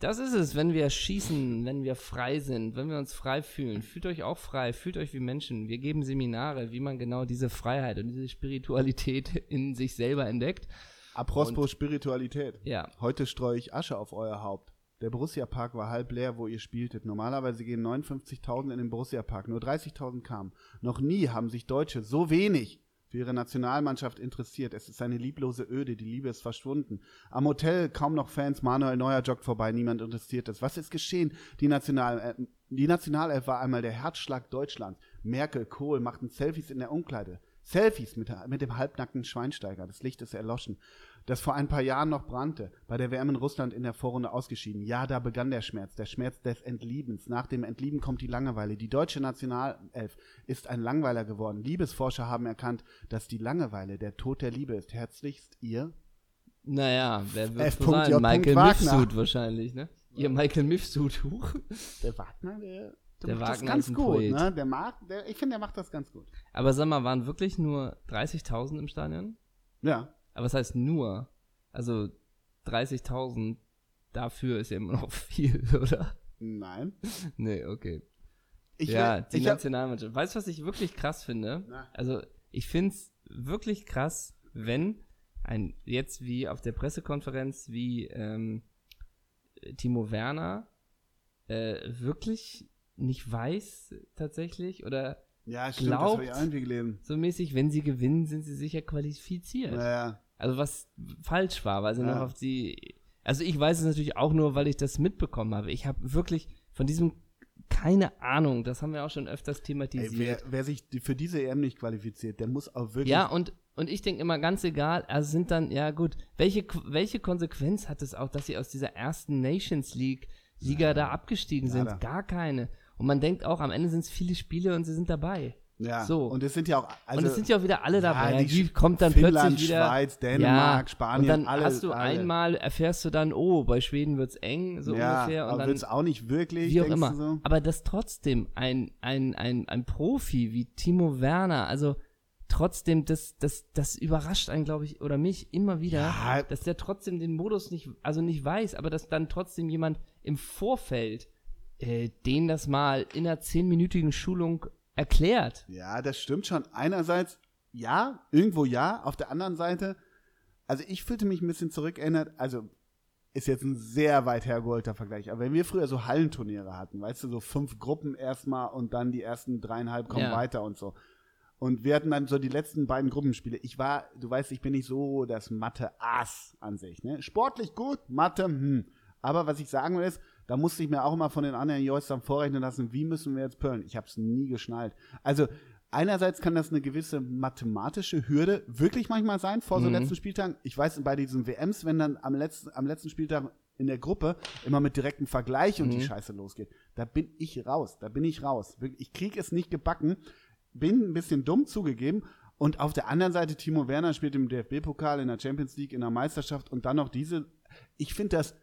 Das ist es, wenn wir schießen, wenn wir frei sind, wenn wir uns frei fühlen. Fühlt euch auch frei, fühlt euch wie Menschen. Wir geben Seminare, wie man genau diese Freiheit und diese Spiritualität in sich selber entdeckt. Apropos Spiritualität. Ja. Heute streue ich Asche auf euer Haupt. Der Borussia-Park war halb leer, wo ihr spieltet. Normalerweise gehen 59.000 in den Borussia-Park, nur 30.000 kamen. Noch nie haben sich Deutsche so wenig für ihre Nationalmannschaft interessiert. Es ist eine lieblose Öde, die Liebe ist verschwunden. Am Hotel kaum noch Fans, Manuel Neuer joggt vorbei, niemand interessiert es. Was ist geschehen? Die, National, äh, die Nationalelf war einmal der Herzschlag Deutschlands. Merkel, Kohl machten Selfies in der Umkleide. Selfies mit, mit dem halbnackten Schweinsteiger. Das Licht ist erloschen. Das vor ein paar Jahren noch brannte. Bei der WM in Russland in der Vorrunde ausgeschieden. Ja, da begann der Schmerz. Der Schmerz des Entliebens. Nach dem Entlieben kommt die Langeweile. Die deutsche Nationalelf ist ein Langweiler geworden. Liebesforscher haben erkannt, dass die Langeweile der Tod der Liebe ist. Herzlichst ihr. Naja, wer wird F. so sein? J. Michael. Mifsud wahrscheinlich, ne? Ihr Michael Mifsud, huch. Der Wagner, der, Der macht das ganz gut. Poet. Ne? Der mag, der, ich finde, der macht das ganz gut. Aber sag mal, waren wirklich nur 30.000 im Stadion? Ja. Aber was heißt nur? Also 30.000 dafür ist ja immer noch viel, oder? Nein. Nee, okay. Ich ja, will- die ich hab, Nationalmannschaft. Weißt du, was ich wirklich krass finde? Na. Also, ich finde es wirklich krass, wenn ein, jetzt wie auf der Pressekonferenz, wie ähm, Timo Werner äh, wirklich nicht weiß tatsächlich oder ja, stimmt, das glaubt- habe ich irgendwie gelesen. so mäßig, wenn sie gewinnen, sind sie sicher qualifiziert. Naja. Also was falsch war, weil sie Ja. noch auf die. Also ich weiß es natürlich auch nur, weil ich das mitbekommen habe. Ich habe wirklich von diesem keine Ahnung. Das haben wir auch schon öfters Ey, thematisiert. wer, wer sich für diese EM nicht qualifiziert, der muss auch wirklich. ja, und, und ich denke immer ganz egal, also sind dann, ja gut, welche, welche Konsequenz hat es auch, dass sie aus dieser ersten Nations League Liga da abgestiegen sind? Nada. Gar keine. Und man denkt auch, am Ende sind es viele Spiele und sie sind dabei. Ja. so. Und es sind ja auch. Also, und es sind ja auch wieder alle dabei. ja, die, kommt dann Finnland, plötzlich wieder. Schweiz, Dänemark, Spanien, Und dann alle- hast du alle. einmal, erfährst du dann, oh, bei Schweden wird's eng, so ja, ungefähr. Und aber dann wird's auch nicht wirklich. wie auch immer. So? Aber dass trotzdem ein, ein, ein, ein Profi wie Timo Werner, also trotzdem, das, das, das überrascht einen, glaube ich, oder mich immer wieder, Ja. dass der trotzdem den Modus nicht, also nicht weiß, aber dass dann trotzdem jemand im Vorfeld äh, den das mal in einer zehnminütigen Schulung erklärt. Ja, das stimmt schon. Einerseits, ja, irgendwo ja. Auf der anderen Seite, also ich fühlte mich ein bisschen zurückerinnert. Also ist jetzt ein sehr weit hergeholter Vergleich. Aber wenn wir früher so Hallenturniere hatten, weißt du, so fünf Gruppen erstmal und dann die ersten dreieinhalb kommen Ja. weiter und so. Und wir hatten dann so die letzten beiden Gruppenspiele. Ich war, du weißt, ich bin nicht so das Mathe-Ass an sich. Ne? Sportlich gut, Mathe, hm. Aber was ich sagen will ist, Da musste ich mir auch immer von den anderen Jungs dann vorrechnen lassen, wie müssen wir jetzt pöllen. Ich habe es nie geschnallt. Also einerseits kann das eine gewisse mathematische Hürde wirklich manchmal sein vor so Mhm. letzten Spieltagen. Ich weiß, bei diesen WMs, wenn dann am letzten, am letzten Spieltag in der Gruppe immer mit direktem Vergleich und die Mhm. Scheiße losgeht, da bin ich raus. Da bin ich raus. Ich kriege es nicht gebacken. Bin ein bisschen dumm zugegeben. Und auf der anderen Seite, Timo Werner spielt im DFB-Pokal, in der Champions League, in der Meisterschaft und dann noch diese. Ich finde das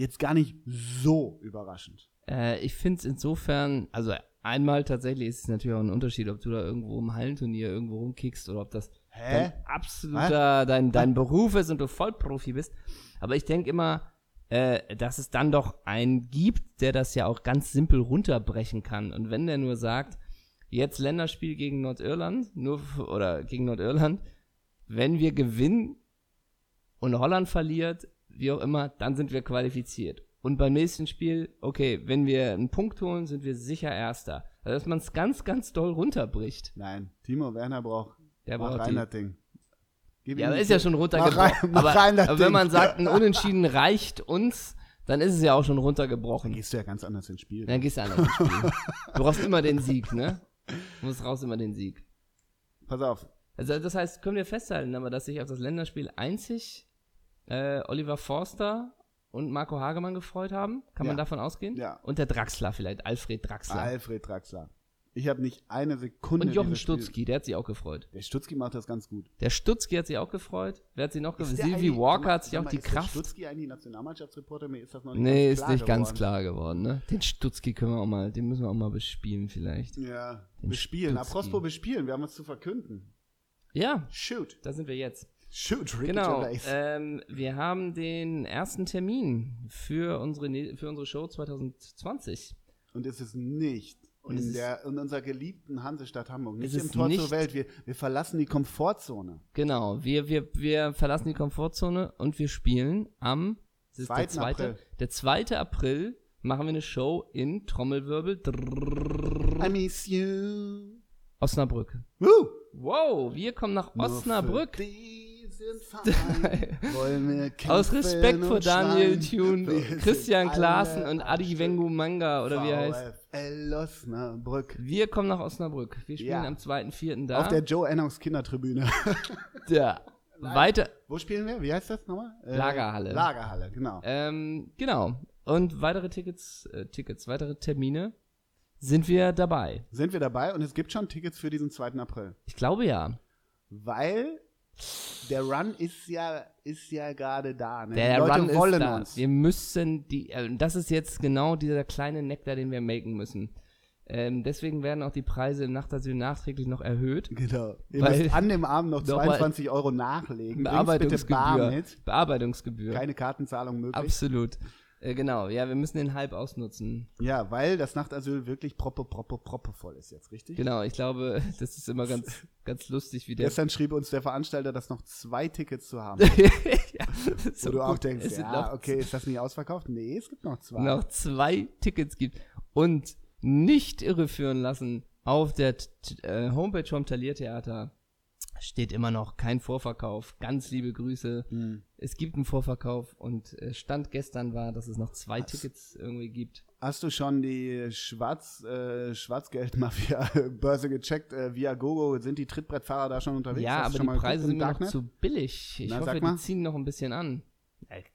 jetzt gar nicht so überraschend. Äh, ich finde es insofern, also einmal tatsächlich ist es natürlich auch ein Unterschied, ob du da irgendwo im Hallenturnier irgendwo rumkickst oder ob das Hä? dein absoluter, dein, dein Beruf ist und du Vollprofi bist. Aber ich denke immer, äh, dass es dann doch einen gibt, der das ja auch ganz simpel runterbrechen kann. Und wenn der nur sagt, jetzt Länderspiel gegen Nordirland, nur oder gegen Nordirland, wenn wir gewinnen und Holland verliert, wie auch immer, dann sind wir qualifiziert. Und beim nächsten Spiel, okay, wenn wir einen Punkt holen, sind wir sicher Erster. Also, dass man es ganz, ganz doll runterbricht. Nein, Timo Werner braucht, Der mach braucht rein das Ding. Gib Ja, aber ist ja schon Mach runtergebrochen. rein, mach aber, rein das aber wenn man sagt, ein Unentschieden reicht uns, dann ist es ja auch schon runtergebrochen. Gehst du ja ganz anders ins Spiel. Dann gehst du anders ins Spiel. Du brauchst immer den Sieg, ne? Du musst raus immer den Sieg. Pass auf. Also das heißt, können wir festhalten, aber dass sich auf das Länderspiel einzig äh, Oliver Forster und Marco Hagemann gefreut haben, kann man Ja. davon ausgehen? Ja. Und der Draxler vielleicht, Alfred Draxler. Alfred Draxler. Ich habe nicht eine Sekunde. und Jochen Stutzki, der hat sich auch gefreut. Der Stutzki macht das ganz gut. Der Stutzki hat sich auch gefreut. Wer hat sich noch gefreut? Ist eigentlich- Walker hat sich auch mal, die ist Kraft. Stutzki eigentlich Nationalmannschaftsreporter? Mir ist das noch nicht Nee, ganz ist klar nicht ganz geworden. klar geworden, ne? Den Stutzki können wir auch mal, den müssen wir auch mal bespielen vielleicht. Ja, Den bespielen. Apropos bespielen, wir haben was zu verkünden. Ja, Shoot. da sind wir jetzt. Shoot, Ricky Genau. Ähm, wir haben den ersten Termin für unsere, ne- für unsere Show 2020. Und es ist nicht Und in, der, in unserer geliebten Hansestadt Hamburg. Nicht Es im ist Tor zur nicht- Welt. Wir, wir verlassen die Komfortzone. Genau, wir, wir, wir verlassen die Komfortzone und wir spielen am das ist der 2. zweite, April. der 2. April machen wir eine Show in Trommelwirbel drrrr, I miss you. Osnabrück. Woo. Wow, wir kommen nach Osnabrück. Diesen Verein wollen wir kämpfen Aus Respekt vor Daniel. Thune, Christian Klaassen und Adi. Wengu Manga oder wie er heißt. VfL Osnabrück. Wir kommen nach Osnabrück. Wir spielen Ja. am 2.4. da. Auf der Joe Ennocks Kindertribüne. ja. Weiter, Wo spielen wir? Wie heißt das nochmal? Äh, Lagerhalle. Lagerhalle, genau. Ähm, genau. Und weitere Tickets, äh, Tickets, weitere Termine sind wir dabei. Sind wir dabei und es gibt schon Tickets für diesen 2. April. Ich glaube ja. Weil der Run ist ja, ist ja gerade da. Ne? Der die Leute Run wollen ist da. uns. Wir müssen die, äh, das ist jetzt genau dieser kleine Nektar, den wir melken müssen. Ähm, deswegen werden auch die Preise im Nachtasyl nachträglich noch erhöht. Genau. Ihr müsst an dem Abend noch Nochmal- 22 Euro nachlegen. Bearbeitungsgebühr. Bearbeitungsgebühr. Keine Kartenzahlung möglich. Absolut. Äh, genau, ja, wir müssen den Hype ausnutzen. Ja, weil das Nachtasyl wirklich proppe, proppe, proppe voll ist jetzt, richtig? Genau, ich glaube, das ist immer ganz, ganz lustig, wie der. Gestern schrieb uns der Veranstalter, dass noch zwei Tickets zu haben. ja, ist Wo so du auch denkst, ja, okay, ist das nicht ausverkauft? Nee, es gibt noch zwei. noch zwei Tickets gibt. Und nicht irreführen lassen, auf der T- äh, Homepage vom Taliertheater steht immer noch kein Vorverkauf. Ganz liebe Grüße. Hm. Es gibt einen Vorverkauf und äh, Stand gestern war, dass es noch zwei Tickets irgendwie gibt. Hast du schon die Schwarz, äh, Schwarzgeldmafia-Börse gecheckt? Äh, via Gogo sind die Trittbrettfahrer da schon unterwegs? Ja, Hast aber die Preise sind noch zu billig. Ich Na, hoffe, die ziehen noch ein bisschen an.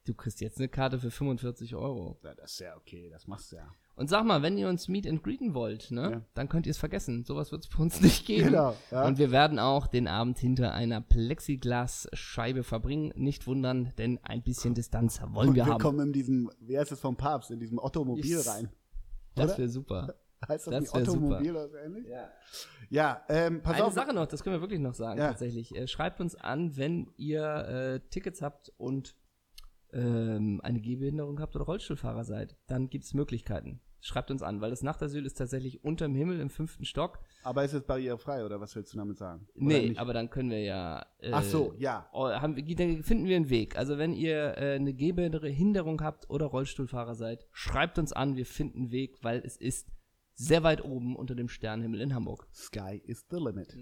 Du kriegst jetzt eine Karte für 45 Euro. Ja, das ist ja okay, das machst du ja. Und sag mal, wenn ihr uns Meet and Greeten wollt, ne, Ja. dann könnt ihr es vergessen. Sowas wird es bei uns nicht geben. Genau, ja. Und wir werden auch den Abend hinter einer Plexiglasscheibe verbringen. Nicht wundern, denn ein bisschen Distanz wollen Und wir wir haben. kommen in diesem, wie heißt es vom Papst, in diesem Ottomobil Yes. rein. das oder? wäre super. Heißt das, Das nicht wär super. Oder ähnlich? Ja. Ja, ähm, pass Eine auf. Sache noch, das können wir wirklich noch sagen, Ja. tatsächlich. Äh, schreibt uns an, wenn ihr äh, Tickets habt und ähm, eine Gehbehinderung habt oder Rollstuhlfahrer seid. Dann gibt es Möglichkeiten. Schreibt uns an, weil das Nachtasyl ist tatsächlich unterm Himmel im fünften Stock. Aber ist es barrierefrei oder was willst du damit sagen? Oder Nee, nicht? aber dann können wir ja. Äh, Ach so, ja. oh, haben, dann finden wir einen Weg. Also wenn ihr äh, eine Gehbehinderung habt oder Rollstuhlfahrer seid, schreibt uns an, wir finden einen Weg, weil es ist sehr weit oben unter dem Sternenhimmel in Hamburg. Sky is the limit.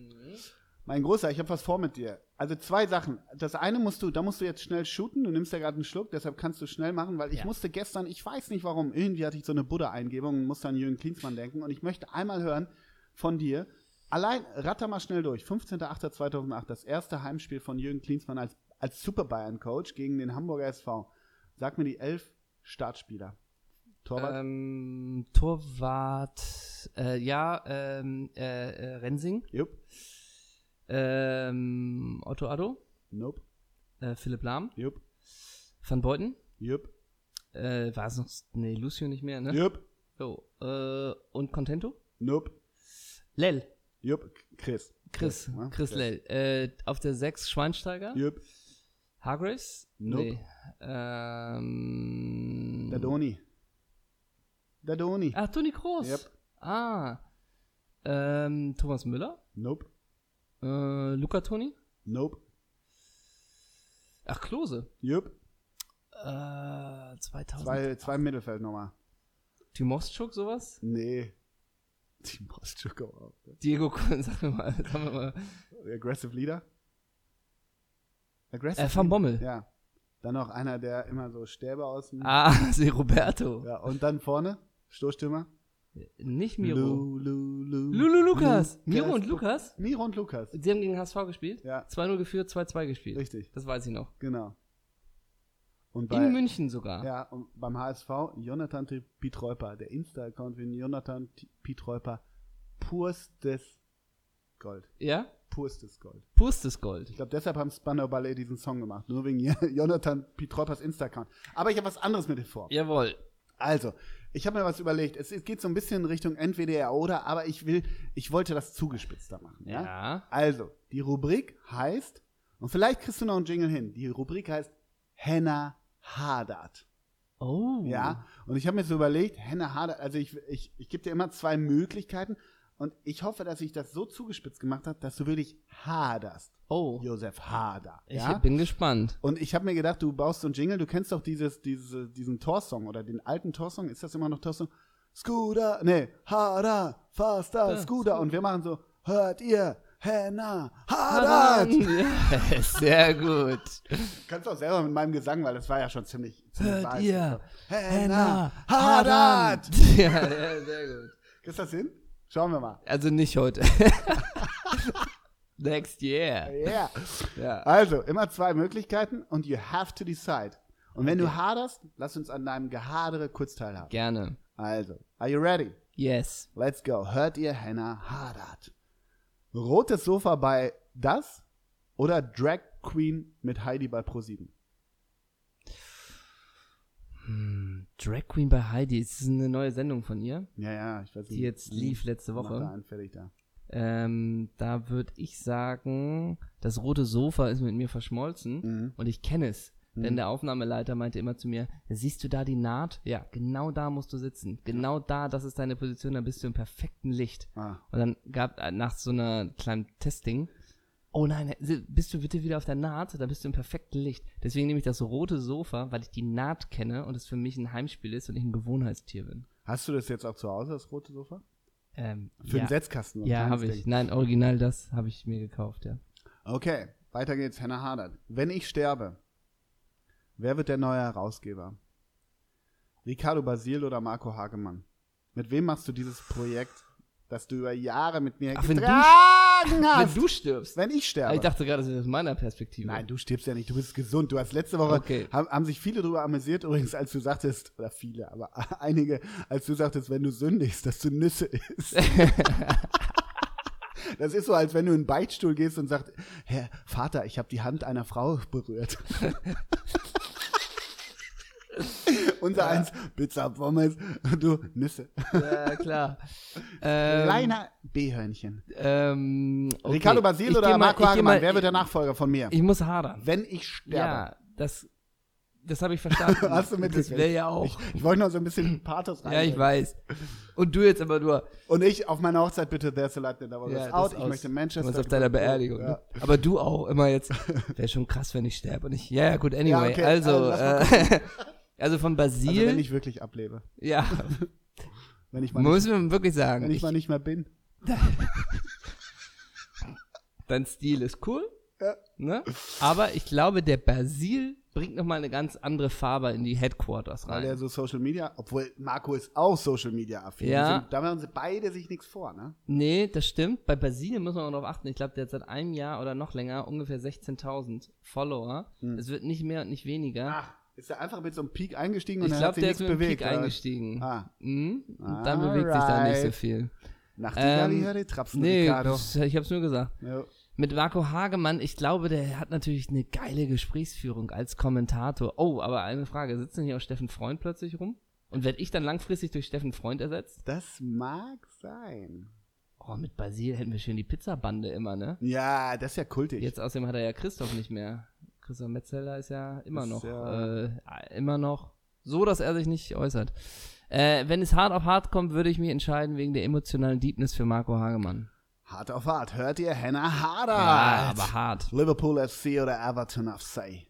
Mein Großer, ich habe was vor mit dir. Also zwei Sachen. Das eine musst du, da musst du jetzt schnell shooten. Du nimmst ja gerade einen Schluck, deshalb kannst du schnell machen, weil ich Ja. musste gestern, ich weiß nicht warum, irgendwie hatte ich so eine Buddha-Eingebung und musste an Jürgen Klinsmann denken. Und ich möchte einmal hören von dir. Allein, ratter mal schnell durch. 15.08.2008, das erste Heimspiel von Jürgen Klinsmann als, als Super Bayern-Coach gegen den Hamburger SV. Sag mir die elf Startspieler. Torwart? Ähm, Torwart, äh, ja, ähm, äh, äh, Rensing, Jupp. Ähm, Otto Addo, Nope. äh, Philipp Lahm, Jupp. Van Beuten, Jupp. äh, war es noch, nee, Lucio nicht mehr, ne? Jupp. So, äh, und Contento? Nope. Lell, Jupp. Chris. Chris, ne? Chris Lell. Äh, auf der 6 Schweinsteiger, Jupp. Hargraves? Nope. Nee. Ähm, Dadoni. Dadoni. Ah, Toni Kroos. Yep. Ah. Ähm, Thomas Müller. Nope. Äh, Luca Toni. Nope. Ach, Klose. Jupp. Äh, 2000. Zwei, zwei im Mittelfeld nochmal. Timoschuk, sowas? Nee. Die Moschuk auch. Diego, sag mir mal, sag mir mal. Aggressive Leader. Aggressive Äh, Van Bommel. Ja. Dann noch einer, der immer so Stäbe außen. Ah, Sie Roberto. Ja, und dann vorne, Stoßstürmer. Nicht Miro. Lu, Lu, Lu. Lulu Lukas. Lu- Miro und. Lukas. Miro und Lukas. Sie haben gegen HSV gespielt. Ja, 2-0 geführt, 2-2 gespielt. richtig, Das weiß ich noch. genau. Und In bei, München sogar. ja, und beim HSV, Jonathan Pietreuper, der Insta-Account für Jonathan Pietreuper, purstes Gold. Ja? Purstes Gold. Purstes Gold. Ich glaube, deshalb haben Spandau Ballet diesen Song gemacht. Nur wegen Jonathan Pietreupers Insta-Account. Aber ich habe was anderes mit dir vor. Jawohl. Also, ich habe mir was überlegt. Es, es geht so ein bisschen in Richtung entweder oder, aber ich will, ich wollte das zugespitzter machen. Ja? Ja. Also, die Rubrik heißt, und vielleicht kriegst du noch einen Jingle hin, die Rubrik heißt Henna hadert. Oh. Ja, und ich habe mir so überlegt, Henna hadert, also ich, ich, ich gebe dir immer zwei Möglichkeiten und ich hoffe, dass ich das so zugespitzt gemacht habe, dass du wirklich haderst. Oh. Josef Hader. Ich ja? bin gespannt. Und ich habe mir gedacht, du baust so einen Jingle, du kennst doch dieses, diese, diesen Torsong oder den alten Torsong, ist das immer noch Torsong? Scooter, nee, Hader, faster, Ja, Scooter. Und wir machen so, hört ihr, Henna, Hadert. Ja, sehr gut. Kannst auch selber mit meinem Gesang, weil das war ja schon ziemlich, ziemlich Hört ihr, Henna, Hadert. Ja, ja, sehr gut. Kriegst du das hin? Schauen wir mal. Also nicht heute. Next year. Yeah. Ja. Also, immer zwei Möglichkeiten und you have to decide. Und wenn Okay. du haderst, lass uns an deinem Gehadere kurz teilhaben. Gerne. Also, are you ready? Yes. Let's go. Hört ihr Henna hadert? Rotes Sofa bei Das oder Drag Queen mit Heidi bei ProSieben? Hm, Drag Queen bei Heidi. Ist das eine neue Sendung von ihr, Ja, ja, ich weiß die jetzt lief letzte da Woche? einen fertig da. Ähm, da würde ich sagen, das rote Sofa ist mit mir verschmolzen Mhm. und ich kenne es. Denn Mhm. der Aufnahmeleiter meinte immer zu mir, siehst du da die Naht? Ja, genau da musst du sitzen. Genau da, das ist deine Position, dann bist du im perfekten Licht. Ah, Und dann gab äh, nach so einer kleinen Testing, oh nein, bist du bitte wieder auf der Naht, dann bist du im perfekten Licht. Deswegen nehme ich das rote Sofa, weil ich die Naht kenne und es für mich ein Heimspiel ist und ich ein Gewohnheitstier bin. hast du das jetzt auch zu Hause, das rote Sofa? Ähm, Für ja, den Setzkasten? ja habe ich. Nein, original das habe ich mir gekauft, ja. Okay, weiter geht's. Henna hadert. Wenn ich sterbe, wer wird der neue Herausgeber? Ricardo Basil oder Marco Hagemann? Mit wem machst du dieses Projekt, das du über Jahre mit mir Ach, getragen hast? Wenn du stirbst. Wenn ich sterbe. Ich dachte gerade, das ist aus meiner Perspektive. Nein, du stirbst ja nicht, du bist gesund. Du hast letzte Woche, Okay. haben, haben sich viele darüber amüsiert, übrigens, als du sagtest, oder viele, aber einige, als du sagtest, wenn du sündigst, dass du Nüsse isst. Das ist so, als wenn du in den Beichtstuhl gehst und sagst, Herr Vater, ich habe die Hand einer Frau berührt. Unser eins, Pizza, Pommes, du Nüsse. Ja, klar. ähm, Kleiner B-Hörnchen. ähm, okay. Ricardo Basil Ich oder mal- Marco Hagemann, mal- wer wird der Nachfolger von mir? Ich muss hadern. Wenn ich sterbe. Ja, das, das habe ich verstanden. Hast du Das mitgekriegt? wäre ja auch. Ich, ich wollte noch so ein bisschen Pathos rein. ja, ich weiß. Und du jetzt aber nur. Und ich auf meiner Hochzeit bitte There's a Light that never goes Ja, out. das Ich aus. möchte Manchester. warst auf deiner Beerdigung. Ja. Ne? Aber du auch immer jetzt. Wäre schon krass, wenn ich sterbe. Und ich, ja, ja, gut, anyway. okay, also, also äh, also von Basil. Also wenn ich wirklich ablebe. ja, Wenn ich mal, nicht, muss man wirklich sagen. wenn ich, Ich, mal nicht mehr bin. Dein Stil ist cool. Ja. Ne? Aber ich glaube, der Basil bringt nochmal eine ganz andere Farbe in die Headquarters Weil er rein. so Social Media, obwohl Marco ist auch Social Media affin. Ja. Sind, da machen sie beide sich nichts vor, ne? Nee, das stimmt. Bei Basil muss man mal drauf achten. Ich glaube, der hat seit einem Jahr oder noch länger ungefähr 16.000 Follower. Es wird nicht mehr und nicht weniger. Ach, ist er einfach mit so einem Peak eingestiegen und ich dann glaube, hat sich der nichts ist mit dem bewegt. Peak oder? eingestiegen. Ah, Mhm. Und dann bewegt sich da nicht so viel. nach der Ähm, höre Trapsen, Nee, Ricardo. ich hab's nur gesagt. Ja. Mit Marco Hagemann, ich glaube, der hat natürlich eine geile Gesprächsführung als Kommentator. Oh, aber eine Frage, sitzt denn hier auch Steffen Freund plötzlich rum? Und werde ich dann langfristig durch Steffen Freund ersetzt? Das mag sein. Oh, mit Basil hätten wir schön die Pizzabande immer, ne? Ja, das ist ja kultig. Jetzt außerdem hat er ja Christoph nicht mehr. Christoph Metzeler ist ja immer Ist noch, ja- äh, immer noch so, dass er sich nicht äußert. Äh, wenn es hart auf hart kommt, würde ich mich entscheiden wegen der emotionalen Deepness für Marco Hagemann. Hart auf hart. Hört ihr Hannah Harder? Ja, aber hart. Liverpool FC oder Everton FC?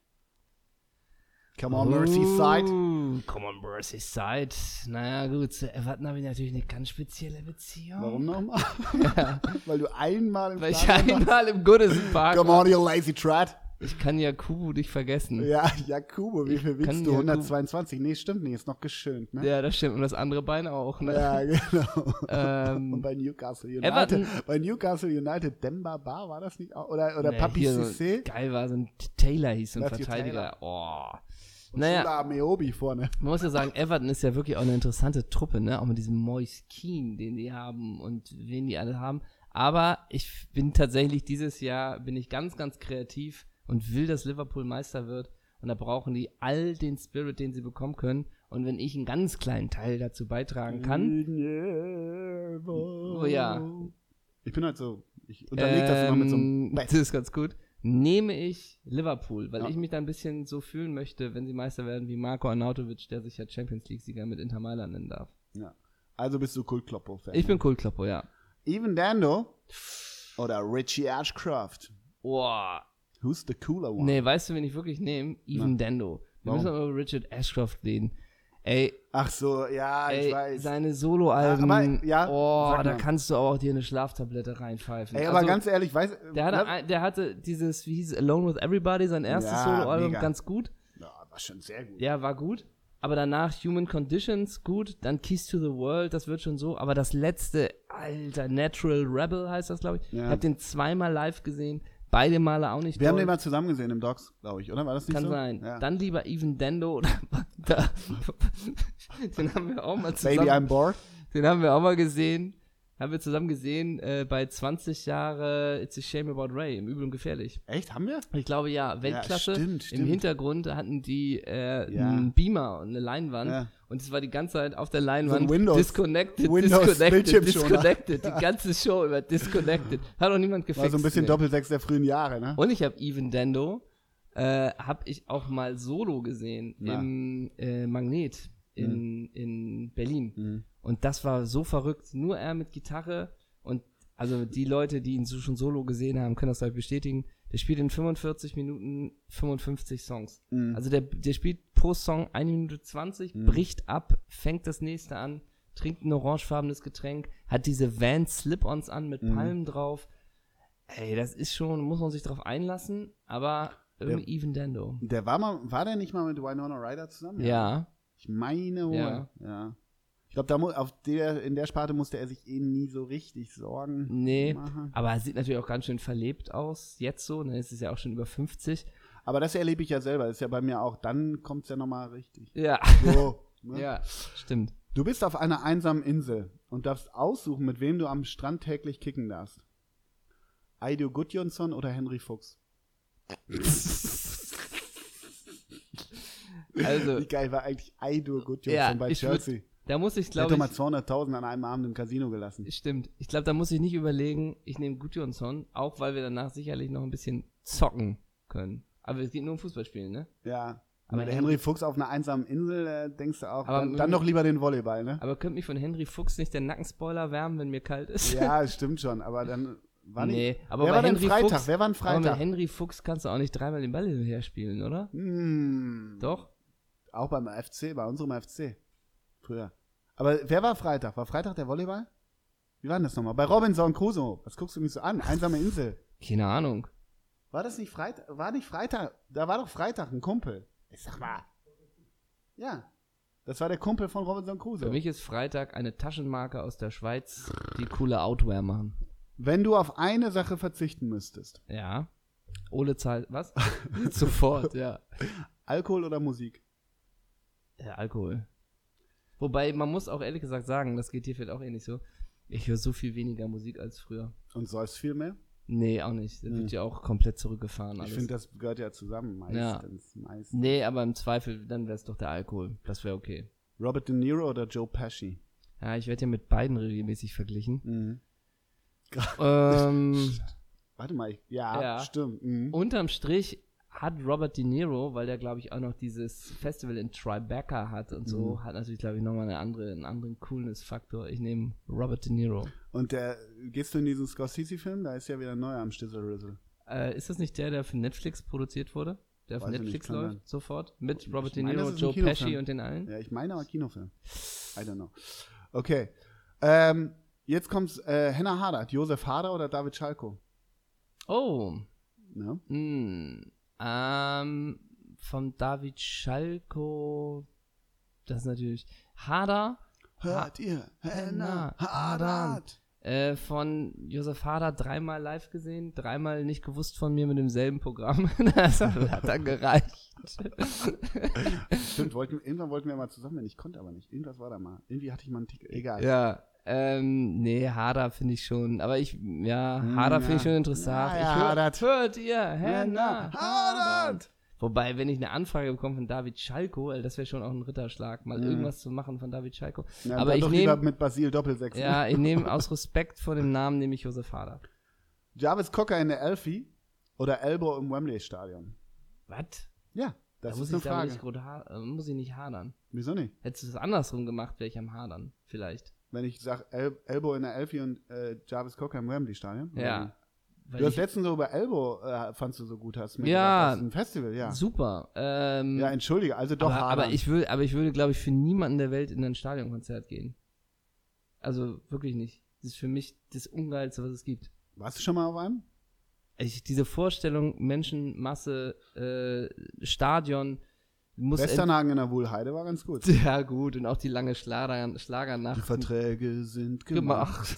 Come on, Merseyside. Uh, come on, Merseyside. Naja, gut, zu Everton habe ich natürlich eine ganz spezielle Beziehung. Warum nochmal? Weil du einmal im Weil ich Stadion warst? einmal im Goodison Park Come on, you lazy trat. Ich kann ja Kubu nicht vergessen. Ja, Jakubo, wie viel wiegst du? Jakubo- 122? Nee, stimmt nicht, ist noch geschönt, ne? Ja, das stimmt. Und das andere Bein auch, ne? Ja, genau. Ähm, Und bei Newcastle United. Everton- Bei Newcastle United Demba Bar war das nicht auch? Oder, oder Nee, Papi hier so-? Geil war so ein Taylor hieß so ein Matthew Verteidiger. Oh. Und Naja, Meobi vorne. man muss ja sagen, Everton ist ja wirklich auch eine interessante Truppe, ne? Auch mit diesem Moise Keane, den die haben und wen die alle haben. Aber ich bin tatsächlich dieses Jahr, bin ich ganz, ganz kreativ und will, dass Liverpool Meister wird. Und da brauchen die all den Spirit, den sie bekommen können. Und wenn ich einen ganz kleinen Teil dazu beitragen kann, Oh ja. Ich bin halt so, ich unterleg das immer mit so einem Ähm. Das ist ganz gut. Nehme ich Liverpool, weil Ja. ich mich da ein bisschen so fühlen möchte, wenn sie Meister werden wie Marco Arnautovic, der sich ja Champions League-Sieger mit Inter Mailand nennen darf. Ja. Also bist du Kultkloppo-Fan. Ich bin Kultkloppo, ja. Even Dando oder Richie Ashcroft. Boah. Who's the cooler one? Nee, weißt du, wen ich wirklich nehme? Even Dando. Wir Warum? müssen über Richard Ashcroft reden. Ey, Ach so, ja, ich ey weiß. seine Soloalben. Ja, aber- ja, oh, da kannst du auch dir eine Schlaftablette reinpfeifen. Ey, aber Also, ganz ehrlich, weiß. der hatte, ne? der hatte dieses, wie hieß es, Alone with Everybody, sein erstes Ja, Soloalbum, ganz gut. ja, war schon sehr gut. Ja, war gut. Aber danach Human Conditions, gut. Dann Keys to the World, das wird schon so. Aber das letzte, alter, Natural Rebel heißt das, glaube ich. Ja. Ich habe den zweimal live gesehen. Beide Male auch nicht Wir haben doll. den mal zusammen gesehen im Docs, glaube ich, oder? War das nicht Kann so? sein. Ja. Dann lieber Even Dendo. Oder, den haben wir auch mal zusammen. Baby, I'm bored. Den haben wir auch mal gesehen. Haben wir zusammen gesehen äh, bei 20 Jahre It's a Shame About Ray, im Übel und Gefährlich. Echt, haben wir? Ich glaube ja, Weltklasse. stimmt, Im stimmt. Hintergrund hatten die äh, Ja. einen Beamer und eine Leinwand. Ja. Und es war die ganze Zeit auf der Leinwand So Windows- disconnected, Windows disconnected, disconnected. Die ganze Show über disconnected. Hat auch niemand gefixt. War so ein bisschen nee. Doppelsechs der frühen Jahre, ne? Und ich habe Even Dendo, äh, habe ich auch mal solo gesehen im äh, Magnet in, Mhm. in Berlin. Und das war so verrückt. Nur er mit Gitarre und also die Leute, die ihn so schon solo gesehen haben, können das halt bestätigen. Der spielt in 45 Minuten 55 Songs. Mhm. Also der, der spielt pro Song 1 Minute 20, bricht ab, fängt das nächste an, trinkt ein orangefarbenes Getränk, hat diese Van Slip-Ons an mit Mhm. Palmen drauf. Ey, das ist schon, muss man sich drauf einlassen, aber irgendwie Even Dendo. Der war mal, war der nicht mal mit Winona Ryder zusammen? Ja. Ich meine wohl. Ja. Ja. Ich glaube, da mu- auf der, in der Sparte musste er sich eh nie so richtig Sorgen Nee, machen. aber er sieht natürlich auch ganz schön verlebt aus, jetzt so, ne, es ist ja auch schon über 50. Aber das erlebe ich ja selber. Das ist ja bei mir auch. Dann kommt es ja nochmal richtig. Ja, So. ne? ja, stimmt. Du bist auf einer einsamen Insel und darfst aussuchen, mit wem du am Strand täglich kicken darfst. Aido Gudjonsson oder Henry Fuchs? Also, Wie geil war eigentlich Aido Gudjonsson ja, bei Chelsea? Da muss ich, Der hat doch glaube mal ich, 200.000 an einem Abend im Casino gelassen. stimmt. Ich glaube, da muss ich nicht überlegen, ich nehme Gudjonsson, auch weil wir danach sicherlich noch ein bisschen zocken können. Aber es geht nur um Fußballspielen, ne? Ja. Aber der Henry- Henry Fuchs auf einer einsamen Insel, äh, denkst du auch, Aber dann, dann doch lieber den Volleyball, ne? Aber könnte mich von Henry Fuchs nicht der Nackenspoiler wärmen, wenn mir kalt ist? Ja, stimmt schon, aber dann war nicht. nee, aber Wer bei war denn Freitag? Fuchs, Wer war ein aber mit Freitag? Henry Fuchs kannst du auch nicht dreimal den Ball hinterher spielen, oder? Hm, Doch? auch beim FC, bei unserem FC. Früher. Aber wer war Freitag? War Freitag der Volleyball? Wie war denn das nochmal? Bei Robinson Crusoe. Was guckst du mich so an? Einsame Insel. Keine Ahnung. War das nicht Freitag? War nicht Freitag? Da war doch Freitag ein Kumpel. Ich sag mal. Ja. Das war der Kumpel von Robinson Für Crusoe. mich ist Freitag eine Taschenmarke aus der Schweiz, die coole Outwear machen. Wenn du auf eine Sache verzichten müsstest, Ja. Ole zahlt, was? Sofort, ja. Alkohol oder Musik? Ja, Alkohol. Wobei, man muss auch ehrlich gesagt sagen, das geht dir vielleicht auch ähnlich so. Ich höre so viel weniger Musik als früher. Und säufst viel mehr? Nee, auch nicht. Das Hm. wird ja auch komplett zurückgefahren. Ich Alles. finde, das gehört ja zusammen meistens. meistens. nee, aber im Zweifel, dann wäre es doch der Alkohol. Das wäre okay. Robert De Niro oder Joe Pesci? Ja, ich werde ja mit beiden regelmäßig verglichen. Mhm. ähm, Warte mal, ich, ja, Ja. stimmt. Mhm. unterm Strich hat Robert De Niro, weil der, glaube ich, auch noch dieses Festival in Tribeca hat und so, Mhm. hat natürlich, glaube ich, nochmal eine andere, einen anderen Coolness-Faktor. Ich nehme Robert De Niro. Und der, gehst du in diesen Scorsese-Film? Da ist ja wieder ein neuer am Stissel Rizzle. Äh, ist das nicht der, der für Netflix produziert wurde? Der auf Weiß nicht, Netflix kann läuft, sofort? Mit Robert Ich De Niro, Joe. Pesci und den allen? Ja, ich meine aber Kinofilm. I don't know. Okay. Ähm, jetzt kommt's, äh, Henna Hader. Josef Hader oder David Schalko? Oh, Ne? Hm, ähm, von David Schalko, das ist natürlich Hader, Hört ihr? Henna Hader. äh, von Josef Hader dreimal live gesehen, dreimal nicht gewusst von mir mit demselben Programm. das hat dann gereicht. Stimmt, wollten, irgendwann wollten wir mal zusammen, ich konnte aber nicht. Irgendwas war da mal. Irgendwie hatte ich mal einen Ticket. Egal. ja, ähm, nee, Hader finde ich schon, aber ich, ja, Hader ja. finde ich schon interessant. Ja, ja, hör, Hadert. hört ihr, Henna Hader. Wobei, wenn ich eine Anfrage bekomme von David Schalko, das wäre schon auch ein Ritterschlag, mal Mhm. irgendwas zu machen von David Schalko. Ja, Aber ich doch nehm- lieber mit Basil Doppelsechs. Ja, ich nehme aus Respekt vor dem Namen nehme ich Josef Hader. Jarvis Cocker in der Elfie oder Elbow im Wembley-Stadion? Was? Ja, das da muss ist eine ich, Frage. nicht, äh, muss ich nicht hadern. Wieso nicht? Hättest du es andersrum gemacht, wäre ich am Hadern. Vielleicht. Wenn ich sage El Elbow in der Elfie und äh, Jarvis Cocker im Wembley-Stadion? Ja. Du hast letztens so über Elbow, äh, fandst du so gut, hast mir Ja. gesagt, das ist ein Festival, ja. super. Ähm, Ja, entschuldige, also doch aber, aber ich würde, aber ich würde, glaube ich, für niemanden der Welt in ein Stadionkonzert gehen. Also wirklich nicht. Das ist für mich das Ungeilste, was es gibt. Warst du schon mal auf einem? Ich, diese Vorstellung, Menschenmasse, äh, Stadion, muss Westernhagen in der Wuhlheide war ganz gut. Ja, gut, und auch die lange Schlager, Schlagernacht. Die Verträge sind gemacht. gemacht.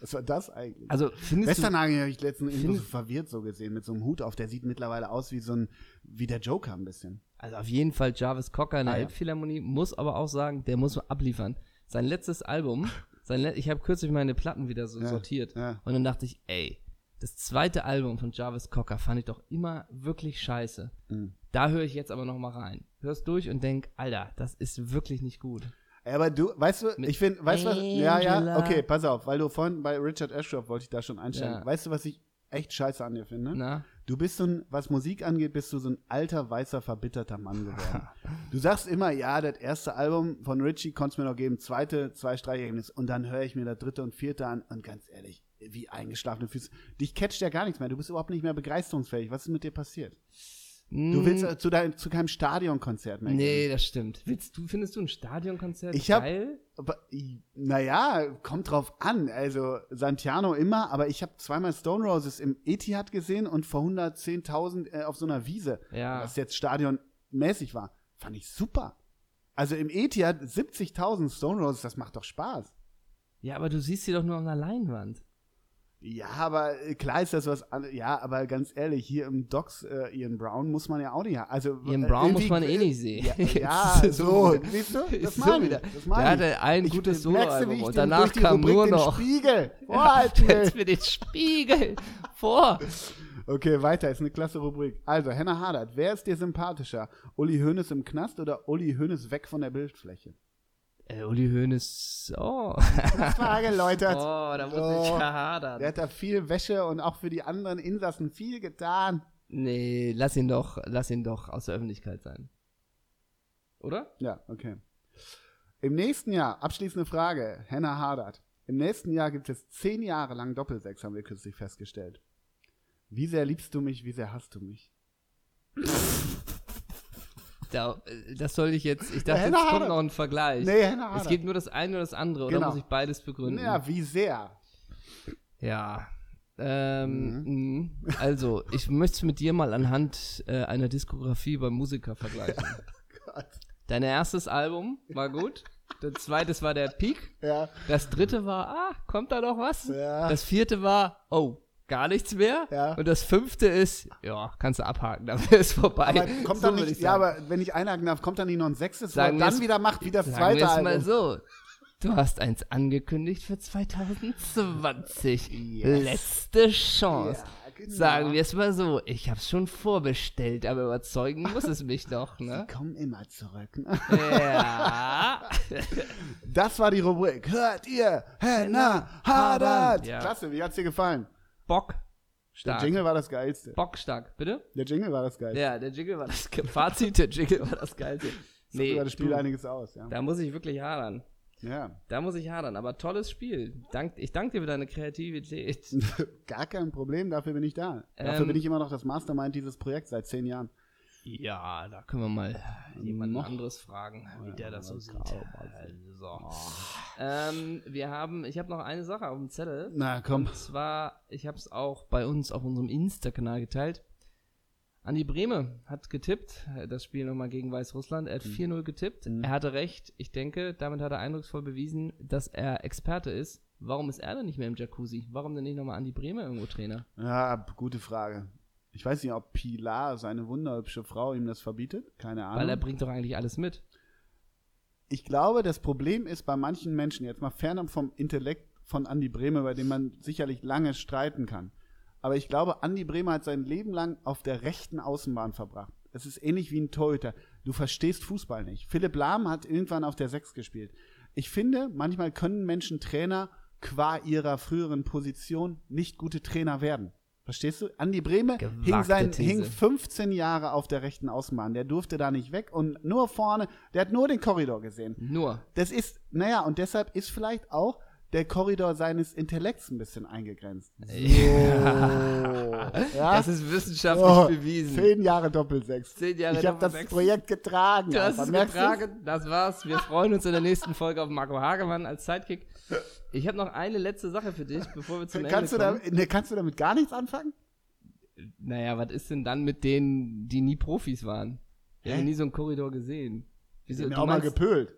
Was war das eigentlich? Also, Westernhagen habe ich letztens irgendwo so verwirrt so gesehen, mit so einem Hut auf. Der sieht mittlerweile aus wie so ein, wie der Joker ein bisschen. also auf jeden Fall Jarvis Cocker in der Ah, ja. Elbphilharmonie, muss aber auch sagen, der muss abliefern. Sein letztes Album, sein Le ich habe kürzlich meine Platten wieder so Ja, sortiert. ja. Und dann dachte ich, ey, das zweite Album von Jarvis Cocker fand ich doch immer wirklich scheiße. Mhm. Da höre ich jetzt aber noch mal rein. Hör's durch und denk, Alter, das ist wirklich nicht gut. Aber du, weißt du, Mit ich finde, weißt du was? Ja, ja, okay, pass auf, weil du vorhin bei Richard Ashcroft wollte ich da schon einsteigen. Ja. Weißt du, was ich echt scheiße an dir finde? Na? Du bist so ein, was Musik angeht, bist du so ein alter, weißer, verbitterter Mann geworden. du sagst immer, ja, das erste Album von Richie konntest mir noch geben, zweite, zwei Streichergebnisse und dann höre ich mir das dritte und vierte an und ganz ehrlich, wie eingeschlafene Füße. Dich catcht ja gar nichts mehr, du bist überhaupt nicht mehr begeisterungsfähig. Was ist mit dir passiert? Du willst äh, zu, dein, zu keinem Stadionkonzert mehr Hm. Nee, gehen. das stimmt. Willst du, findest du ein Stadionkonzert Ich hab- geil? Naja, kommt drauf an. Also Santiano immer, aber ich habe zweimal Stone Roses im Etihad gesehen und vor 110.000 äh, auf so einer Wiese, Ja. was jetzt stadionmäßig war. Fand ich super. Also im Etihad 70.000 Stone Roses, das macht doch Spaß. Ja, aber du siehst sie doch nur auf einer Leinwand. Ja, aber äh, klar ist das was an, Ja, aber ganz ehrlich, hier im Docks äh, Ian Brown muss man ja auch nicht haben. Also, Ian äh, Brown muss man eh nicht sehen. Ja, ja so, siehst du? Das ist meine so ich, wieder. das Der meine ich. hatte ein Ich- gutes Soloalbum und den danach kam Rubrik nur den noch. Spiegel. Ja, Vorhalten. Stellst mir den Spiegel vor. Okay, weiter, ist eine klasse Rubrik. Also, Henna Hadert, wer ist dir sympathischer? Uli Hoeneß im Knast oder Uli Hoeneß weg von der Bildfläche? Äh, Uli Hoeneß, oh. Frage, Leute. Oh, da muss Oh. ich verhadern. Der hat da viel Wäsche und auch für die anderen Insassen viel getan. Nee, lass ihn doch, lass ihn doch aus der Öffentlichkeit sein. Oder? Ja, okay. Im nächsten Jahr, abschließende Frage, Henna Hadert. Im nächsten Jahr gibt es zehn Jahre lang Doppelsechs, haben wir kürzlich festgestellt. Wie sehr liebst du mich, wie sehr hasst du mich? Da, das soll ich jetzt, ich Ja, dachte, Henna jetzt kommt noch ein Vergleich. Nee, Hadert. es geht nur das eine oder das andere, oder Genau. muss ich beides begründen? Ja, wie sehr? Ja. Ähm, mh. Also, ich möchte es mit dir mal anhand äh, einer Diskografie beim Musiker vergleichen. Gott. Dein erstes Album war gut. Das zweite war der Peak. Ja, Das dritte war, ah, kommt da noch was? Ja. Das vierte war, oh, gar nichts mehr. Ja. Und das fünfte ist, ja, kannst du abhaken, dann ist vorbei. aber kommt So dann nicht, ich ja, aber wenn ich einhaken darf, kommt dann nicht noch ein sechstes, wo dann es- wieder macht, wie das Sagen zweite wir es mal Album. so. Du hast eins angekündigt für 2020. Yes. Letzte Chance. Ja, genau. Sagen wir es mal so. Ich hab's schon vorbestellt, aber überzeugen muss es mich noch, ne? Komm immer zurück. ne? Ja. Das war die Rubrik. Hört ihr? Henna Haddad. Ja. Klasse, wie hat's dir gefallen? Bock. Der Stark. Jingle war das geilste. Bockstark, bitte? Der Jingle war das geilste. Ja, der Jingle war das Ge- Fazit, der Jingle war das Geilste. Nee, über das Spiel du, einiges aus, ja. da muss ich wirklich hadern. Ja, Da muss ich hadern, aber tolles Spiel. Dank, ich danke dir für deine Kreativität. gar kein Problem, dafür bin ich da. Dafür Ähm, bin ich immer noch das Mastermind dieses Projekts seit zehn Jahren. Ja, da können wir mal jemand anderes fragen, wie der das so sieht. So. Oh. Ähm, wir haben, ich habe noch eine Sache auf dem Zettel. Na komm. Und zwar, ich habe es auch bei uns auf unserem Insta-Kanal geteilt. Andi Brehme hat getippt, das Spiel nochmal gegen Weißrussland. Er hat 4-0 getippt. Er hatte recht. Ich denke, damit hat er eindrucksvoll bewiesen, dass er Experte ist. Warum ist er denn nicht mehr im Jacuzzi? Warum denn nicht nochmal Andi Brehme irgendwo Trainer? Ja, gute Frage. Ich weiß nicht, ob Pilar, seine wunderhübsche Frau, ihm das verbietet. Keine Ahnung. Weil er bringt doch eigentlich alles mit. ich glaube, das Problem ist bei manchen Menschen, jetzt mal fernab vom Intellekt von Andi Brehme, bei dem man sicherlich lange streiten kann. Aber ich glaube, Andi Brehme hat sein Leben lang auf der rechten Außenbahn verbracht. Es ist ähnlich wie ein Torhüter. Du verstehst Fußball nicht. Philipp Lahm hat irgendwann auf der Sechs gespielt. Ich finde, manchmal können Menschen Trainer qua ihrer früheren Position nicht gute Trainer werden. Verstehst du? Andi Brehme hing, sein, These. hing 15 Jahre auf der rechten Außenbahn. Der durfte da nicht weg und nur vorne, der hat nur den Korridor gesehen. Nur. Das ist, naja, und deshalb ist vielleicht auch der Korridor seines Intellekts ein bisschen eingegrenzt. So. ja? Das ist wissenschaftlich Oh, bewiesen. Zehn Jahre Doppelsechs. Zehn Jahre ich habe das. Projekt getragen. Du hast es getragen, das war's. Wir freuen uns in der nächsten Folge auf Marco Hagemann als Sidekick. Ich habe noch eine letzte Sache für dich, bevor wir zum Kannst du, Ende da, kommen. ne, kannst du damit gar nichts anfangen? Naja, was ist denn dann mit denen, die nie Profis waren? Die Hä? haben nie so einen Korridor gesehen. Wieso, sind du auch mal meinst, gepölt.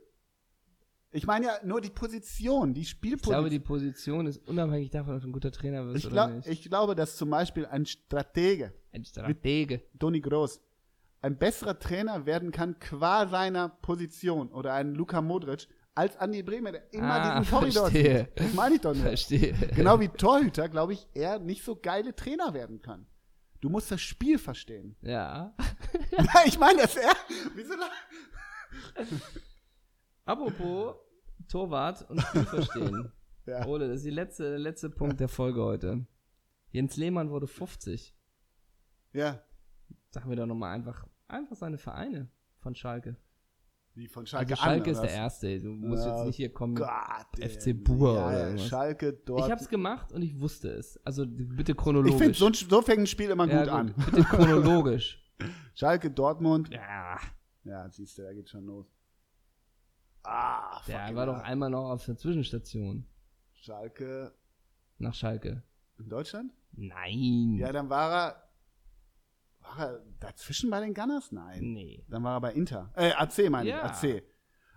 Ich meine ja nur die Position, die ich Spielposition. glaube, die Position ist unabhängig davon, ob du ein guter Trainer wirst ich, oder glaub, nicht. ich glaube, dass zum Beispiel ein Stratege, Ein Stratege. Toni Groß, ein besserer Trainer werden kann qua seiner Position oder ein Luka Modric als Andi Bremer, der immer Ah, diesen Korridor verstehe. zieht. Das meine ich doch nicht. Verstehe. Genau wie Torhüter, glaube ich, er nicht so geile Trainer werden kann. Du musst das Spiel verstehen. Ja. Ja, ich meine, dass er. Wieso Apropos Torwart und Spiel verstehen. Ja. Ole, das ist die letzte, der letzte Punkt der Folge heute. Jens Lehmann wurde 50. ja, Sagen wir doch nochmal einfach, einfach seine Vereine von Schalke. wie von Schalke Also Schalke an, ist oder der? Erste. Du musst Ja, jetzt nicht hier kommen. Gott, FC. Bur ja, oder irgendwas. Schalke dort. Ich hab's gemacht und ich wusste es. Also bitte Ich chronologisch. finde, so, so fängt ein Spiel immer ja, gut an. Bitte chronologisch. Schalke, Dortmund. ja, Ja, siehst du, da geht schon los. Ah, der war doch einmal noch auf der Zwischenstation Schalke nach Schalke. in Deutschland? Nein. Ja, dann war er. War er dazwischen bei den Gunners? Nein. Nee. Dann war er bei Inter. Äh, AC meine Ja. ich, AC.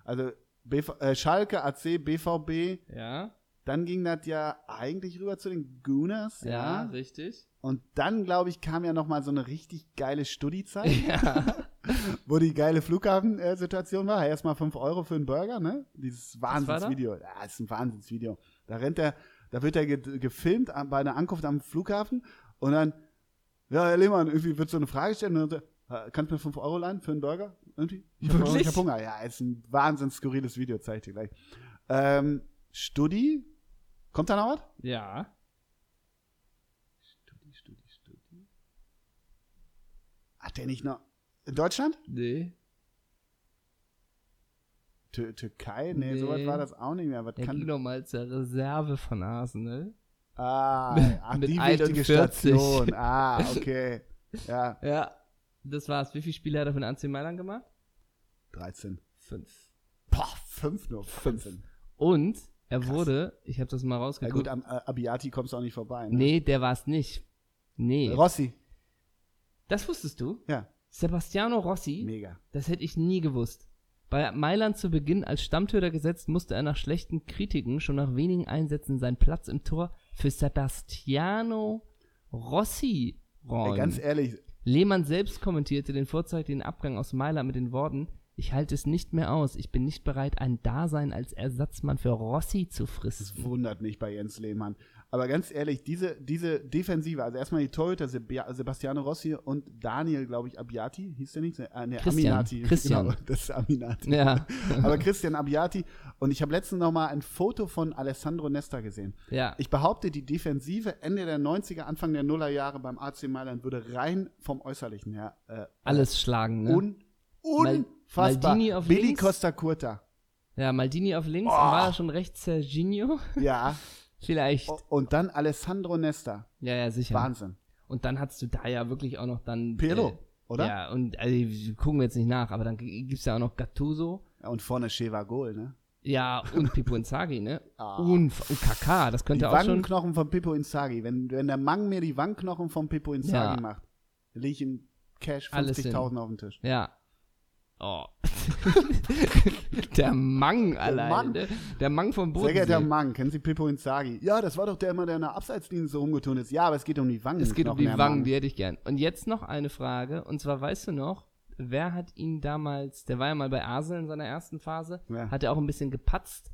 Also BV, äh, Schalke, AC, BVB. Ja, Dann ging das ja eigentlich rüber zu den Gooners, ja, ja. richtig. Und dann, glaube ich, kam ja noch mal so eine richtig geile Studi-Zeit, Ja. wo die geile Flughafen-Situation war. Erstmal 5 Euro für einen Burger, ne? Dieses? Wahnsinnsvideo. Ja, ist ein Wahnsinnsvideo. Da rennt er, da wird er ge gefilmt bei einer Ankunft am Flughafen und dann, ja, Herr Lehmann, irgendwie wird so eine Frage stellen und dann, kannst du mir 5 Euro leihen für einen Burger? Irgendwie? Ich hab, Wirklich? ich hab Hunger. Ja, ist ein wahnsinns skurriles Video, zeig ich dir gleich. Ähm, Studi? Kommt da noch was? ja. Studi, Studi, Studi. Hat der nicht noch. In Deutschland? Nee. Tür Türkei? Nee, Nee. sowas war das auch nicht mehr. Was Er kann. ging noch mal zur Reserve von Arsenal. Ah, ach, Mit die wichtige 41. Station. Ah, okay. Ja, Ja. Das war's. Wie viele Spiele hat er den AC Mailand gemacht? 13. Fünf. Boah, fünf nur. 15. Und Er wurde, ich habe das mal Ja rausgeguckt. gut, am äh, Abiati kommst du auch nicht vorbei. Ne? nee, der war es nicht. Nee. Rossi. Das wusstest du? Ja, Sebastiano Rossi, mega. das hätte ich nie gewusst. Bei Mailand zu Beginn als Stammtöter gesetzt, musste er nach schlechten Kritiken schon nach wenigen Einsätzen seinen Platz im Tor für Sebastiano Rossi Ey, räumen. ganz ehrlich, Lehmann selbst kommentierte den vorzeitigen Abgang aus Mailand mit den Worten: Ich halte es nicht mehr aus. Ich bin nicht bereit, ein Dasein als Ersatzmann für Rossi zu das fristen. wundert mich bei Jens Lehmann. Aber ganz ehrlich, diese, diese Defensive, also erstmal die Torhüter Sebia- Sebastiano Rossi und Daniel, glaube ich, Abiati, hieß der nicht? Äh, nee, Christian. Aminati. Christian. Genau, das ist Aminati. Ja, Aber Christian Abiati. Und ich habe letztens noch mal ein Foto von Alessandro Nesta gesehen. ja. Ich behaupte, die Defensive Ende der 90er, Anfang der Nullerjahre beim AC Mailand würde rein vom Äußerlichen her äh, Alles schlagen, ne? un, unfassbar. Maldini auf Billy links? Costa Curta. Ja, Maldini auf links, und war er schon rechts Serginho? Ja. Vielleicht. Und dann Alessandro Nesta. Ja, ja, sicher. Wahnsinn. Und dann hast du da ja wirklich auch noch dann. Pirlo, äh, oder? Ja, und also, gucken wir jetzt nicht nach, aber dann g- gibt's ja auch noch Gattuso. Ja, und vorne Sheva Gol, ne? Ja, und Pippo Inzaghi, ne? Ah. Und, und Kaká, das Die könnte auch schon. Wangenknochen von Pippo Inzaghi. Wenn, wenn der Mang mir die Wangenknochen von Pippo Inzaghi Ja. macht, lege ich ihm Cash Alles 50.000 auf den Tisch. Ja. Oh. der Mang allein. Ne? Der Mang vom Sehr geehrter. Mang, kennen Sie Pippo Inzaghi? Ja, das war doch der immer, der in der Abseitslinie so rumgetun ist. Ja, aber es geht um die Wangen. Es geht um die Wangen, Mang. die hätte ich gern. Und jetzt noch eine Frage. Und zwar weißt du noch, wer hat ihn damals, der war ja mal bei Arsenal in seiner ersten Phase, Ja. hat er auch ein bisschen gepatzt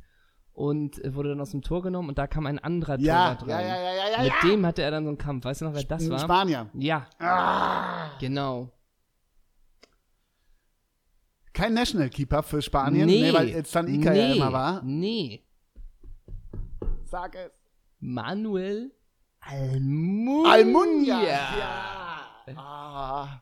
und wurde dann aus dem Tor genommen und da kam ein anderer Ja, Torwart rein. ja, ja, ja, ja. Mit ja. dem hatte er dann so einen Kampf. Weißt du noch, wer das Ein war? Spanier. Ja, Ah, genau. Kein National Keeper für Spanien, nee, nee, weil jetzt Sanika nee, ja immer war. Nee. Sag es. Manuel Almunia. Almunia. Ja. Ah,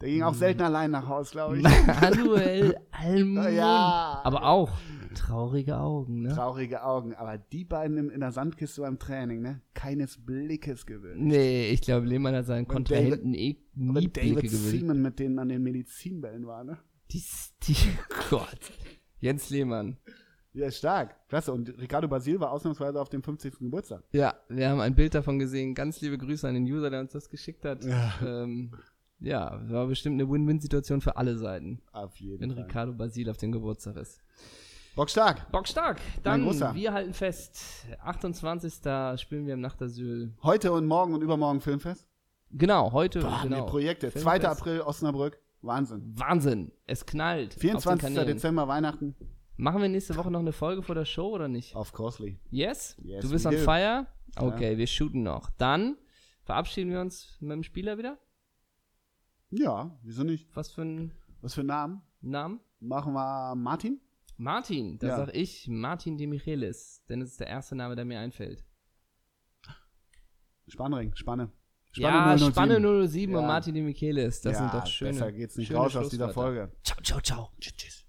der ging auch selten allein nach Hause, glaube ich. Manuel Almunia. Ja. Aber auch traurige Augen, ne? Traurige Augen, aber die beiden in der Sandkiste beim Training, ne? Keines Blickes gewöhnt. Nee, ich glaube, Lehmann hat seinen Kontrahenten eh nie Blicke David gewürdigt. Seaman, mit denen an den Medizinbällen war, ne? Die, die, Gott. Jens Lehmann. Ja, stark. Klasse. Und Ricardo Basil war ausnahmsweise auf dem 50. Geburtstag. Ja, wir haben ein Bild davon gesehen. Ganz liebe Grüße an den User, der uns das geschickt hat. Ja. Ähm, ja, war bestimmt eine Win-Win-Situation für alle Seiten, Auf jeden wenn Fall. Ricardo Basil auf dem Geburtstag ist. Bock stark. Bockstark. Mein Dann, wir halten fest, 28. spielen wir im Nachtasyl. Heute und morgen und übermorgen Filmfest. Genau, heute. Boah, genau. Projekte. Filmfest. 2. April Osnabrück. Wahnsinn. Wahnsinn. Es knallt. auf den 24. Kanälen. Dezember, Weihnachten. Machen wir nächste Woche noch eine Folge vor der Show oder nicht? Auf Crossly. Yes? Yes, du bist on do. fire? Okay, wir shooten noch. Dann verabschieden wir uns mit dem Spieler wieder. Ja, wieso nicht? Was für einen Was für einen Namen? Namen? Machen wir Martin? Martin. Da Ja. sag ich Martin de Michelis, denn es ist der erste Name, der mir einfällt. Spannring, Spanne. Ja, 007. Spanne 007 und Ja. Martin de Michelis. Das ja, sind doch schöne. Besser geht's nicht raus aus dieser. Folge. Ciao, ciao, ciao. Tschüss, tschüss.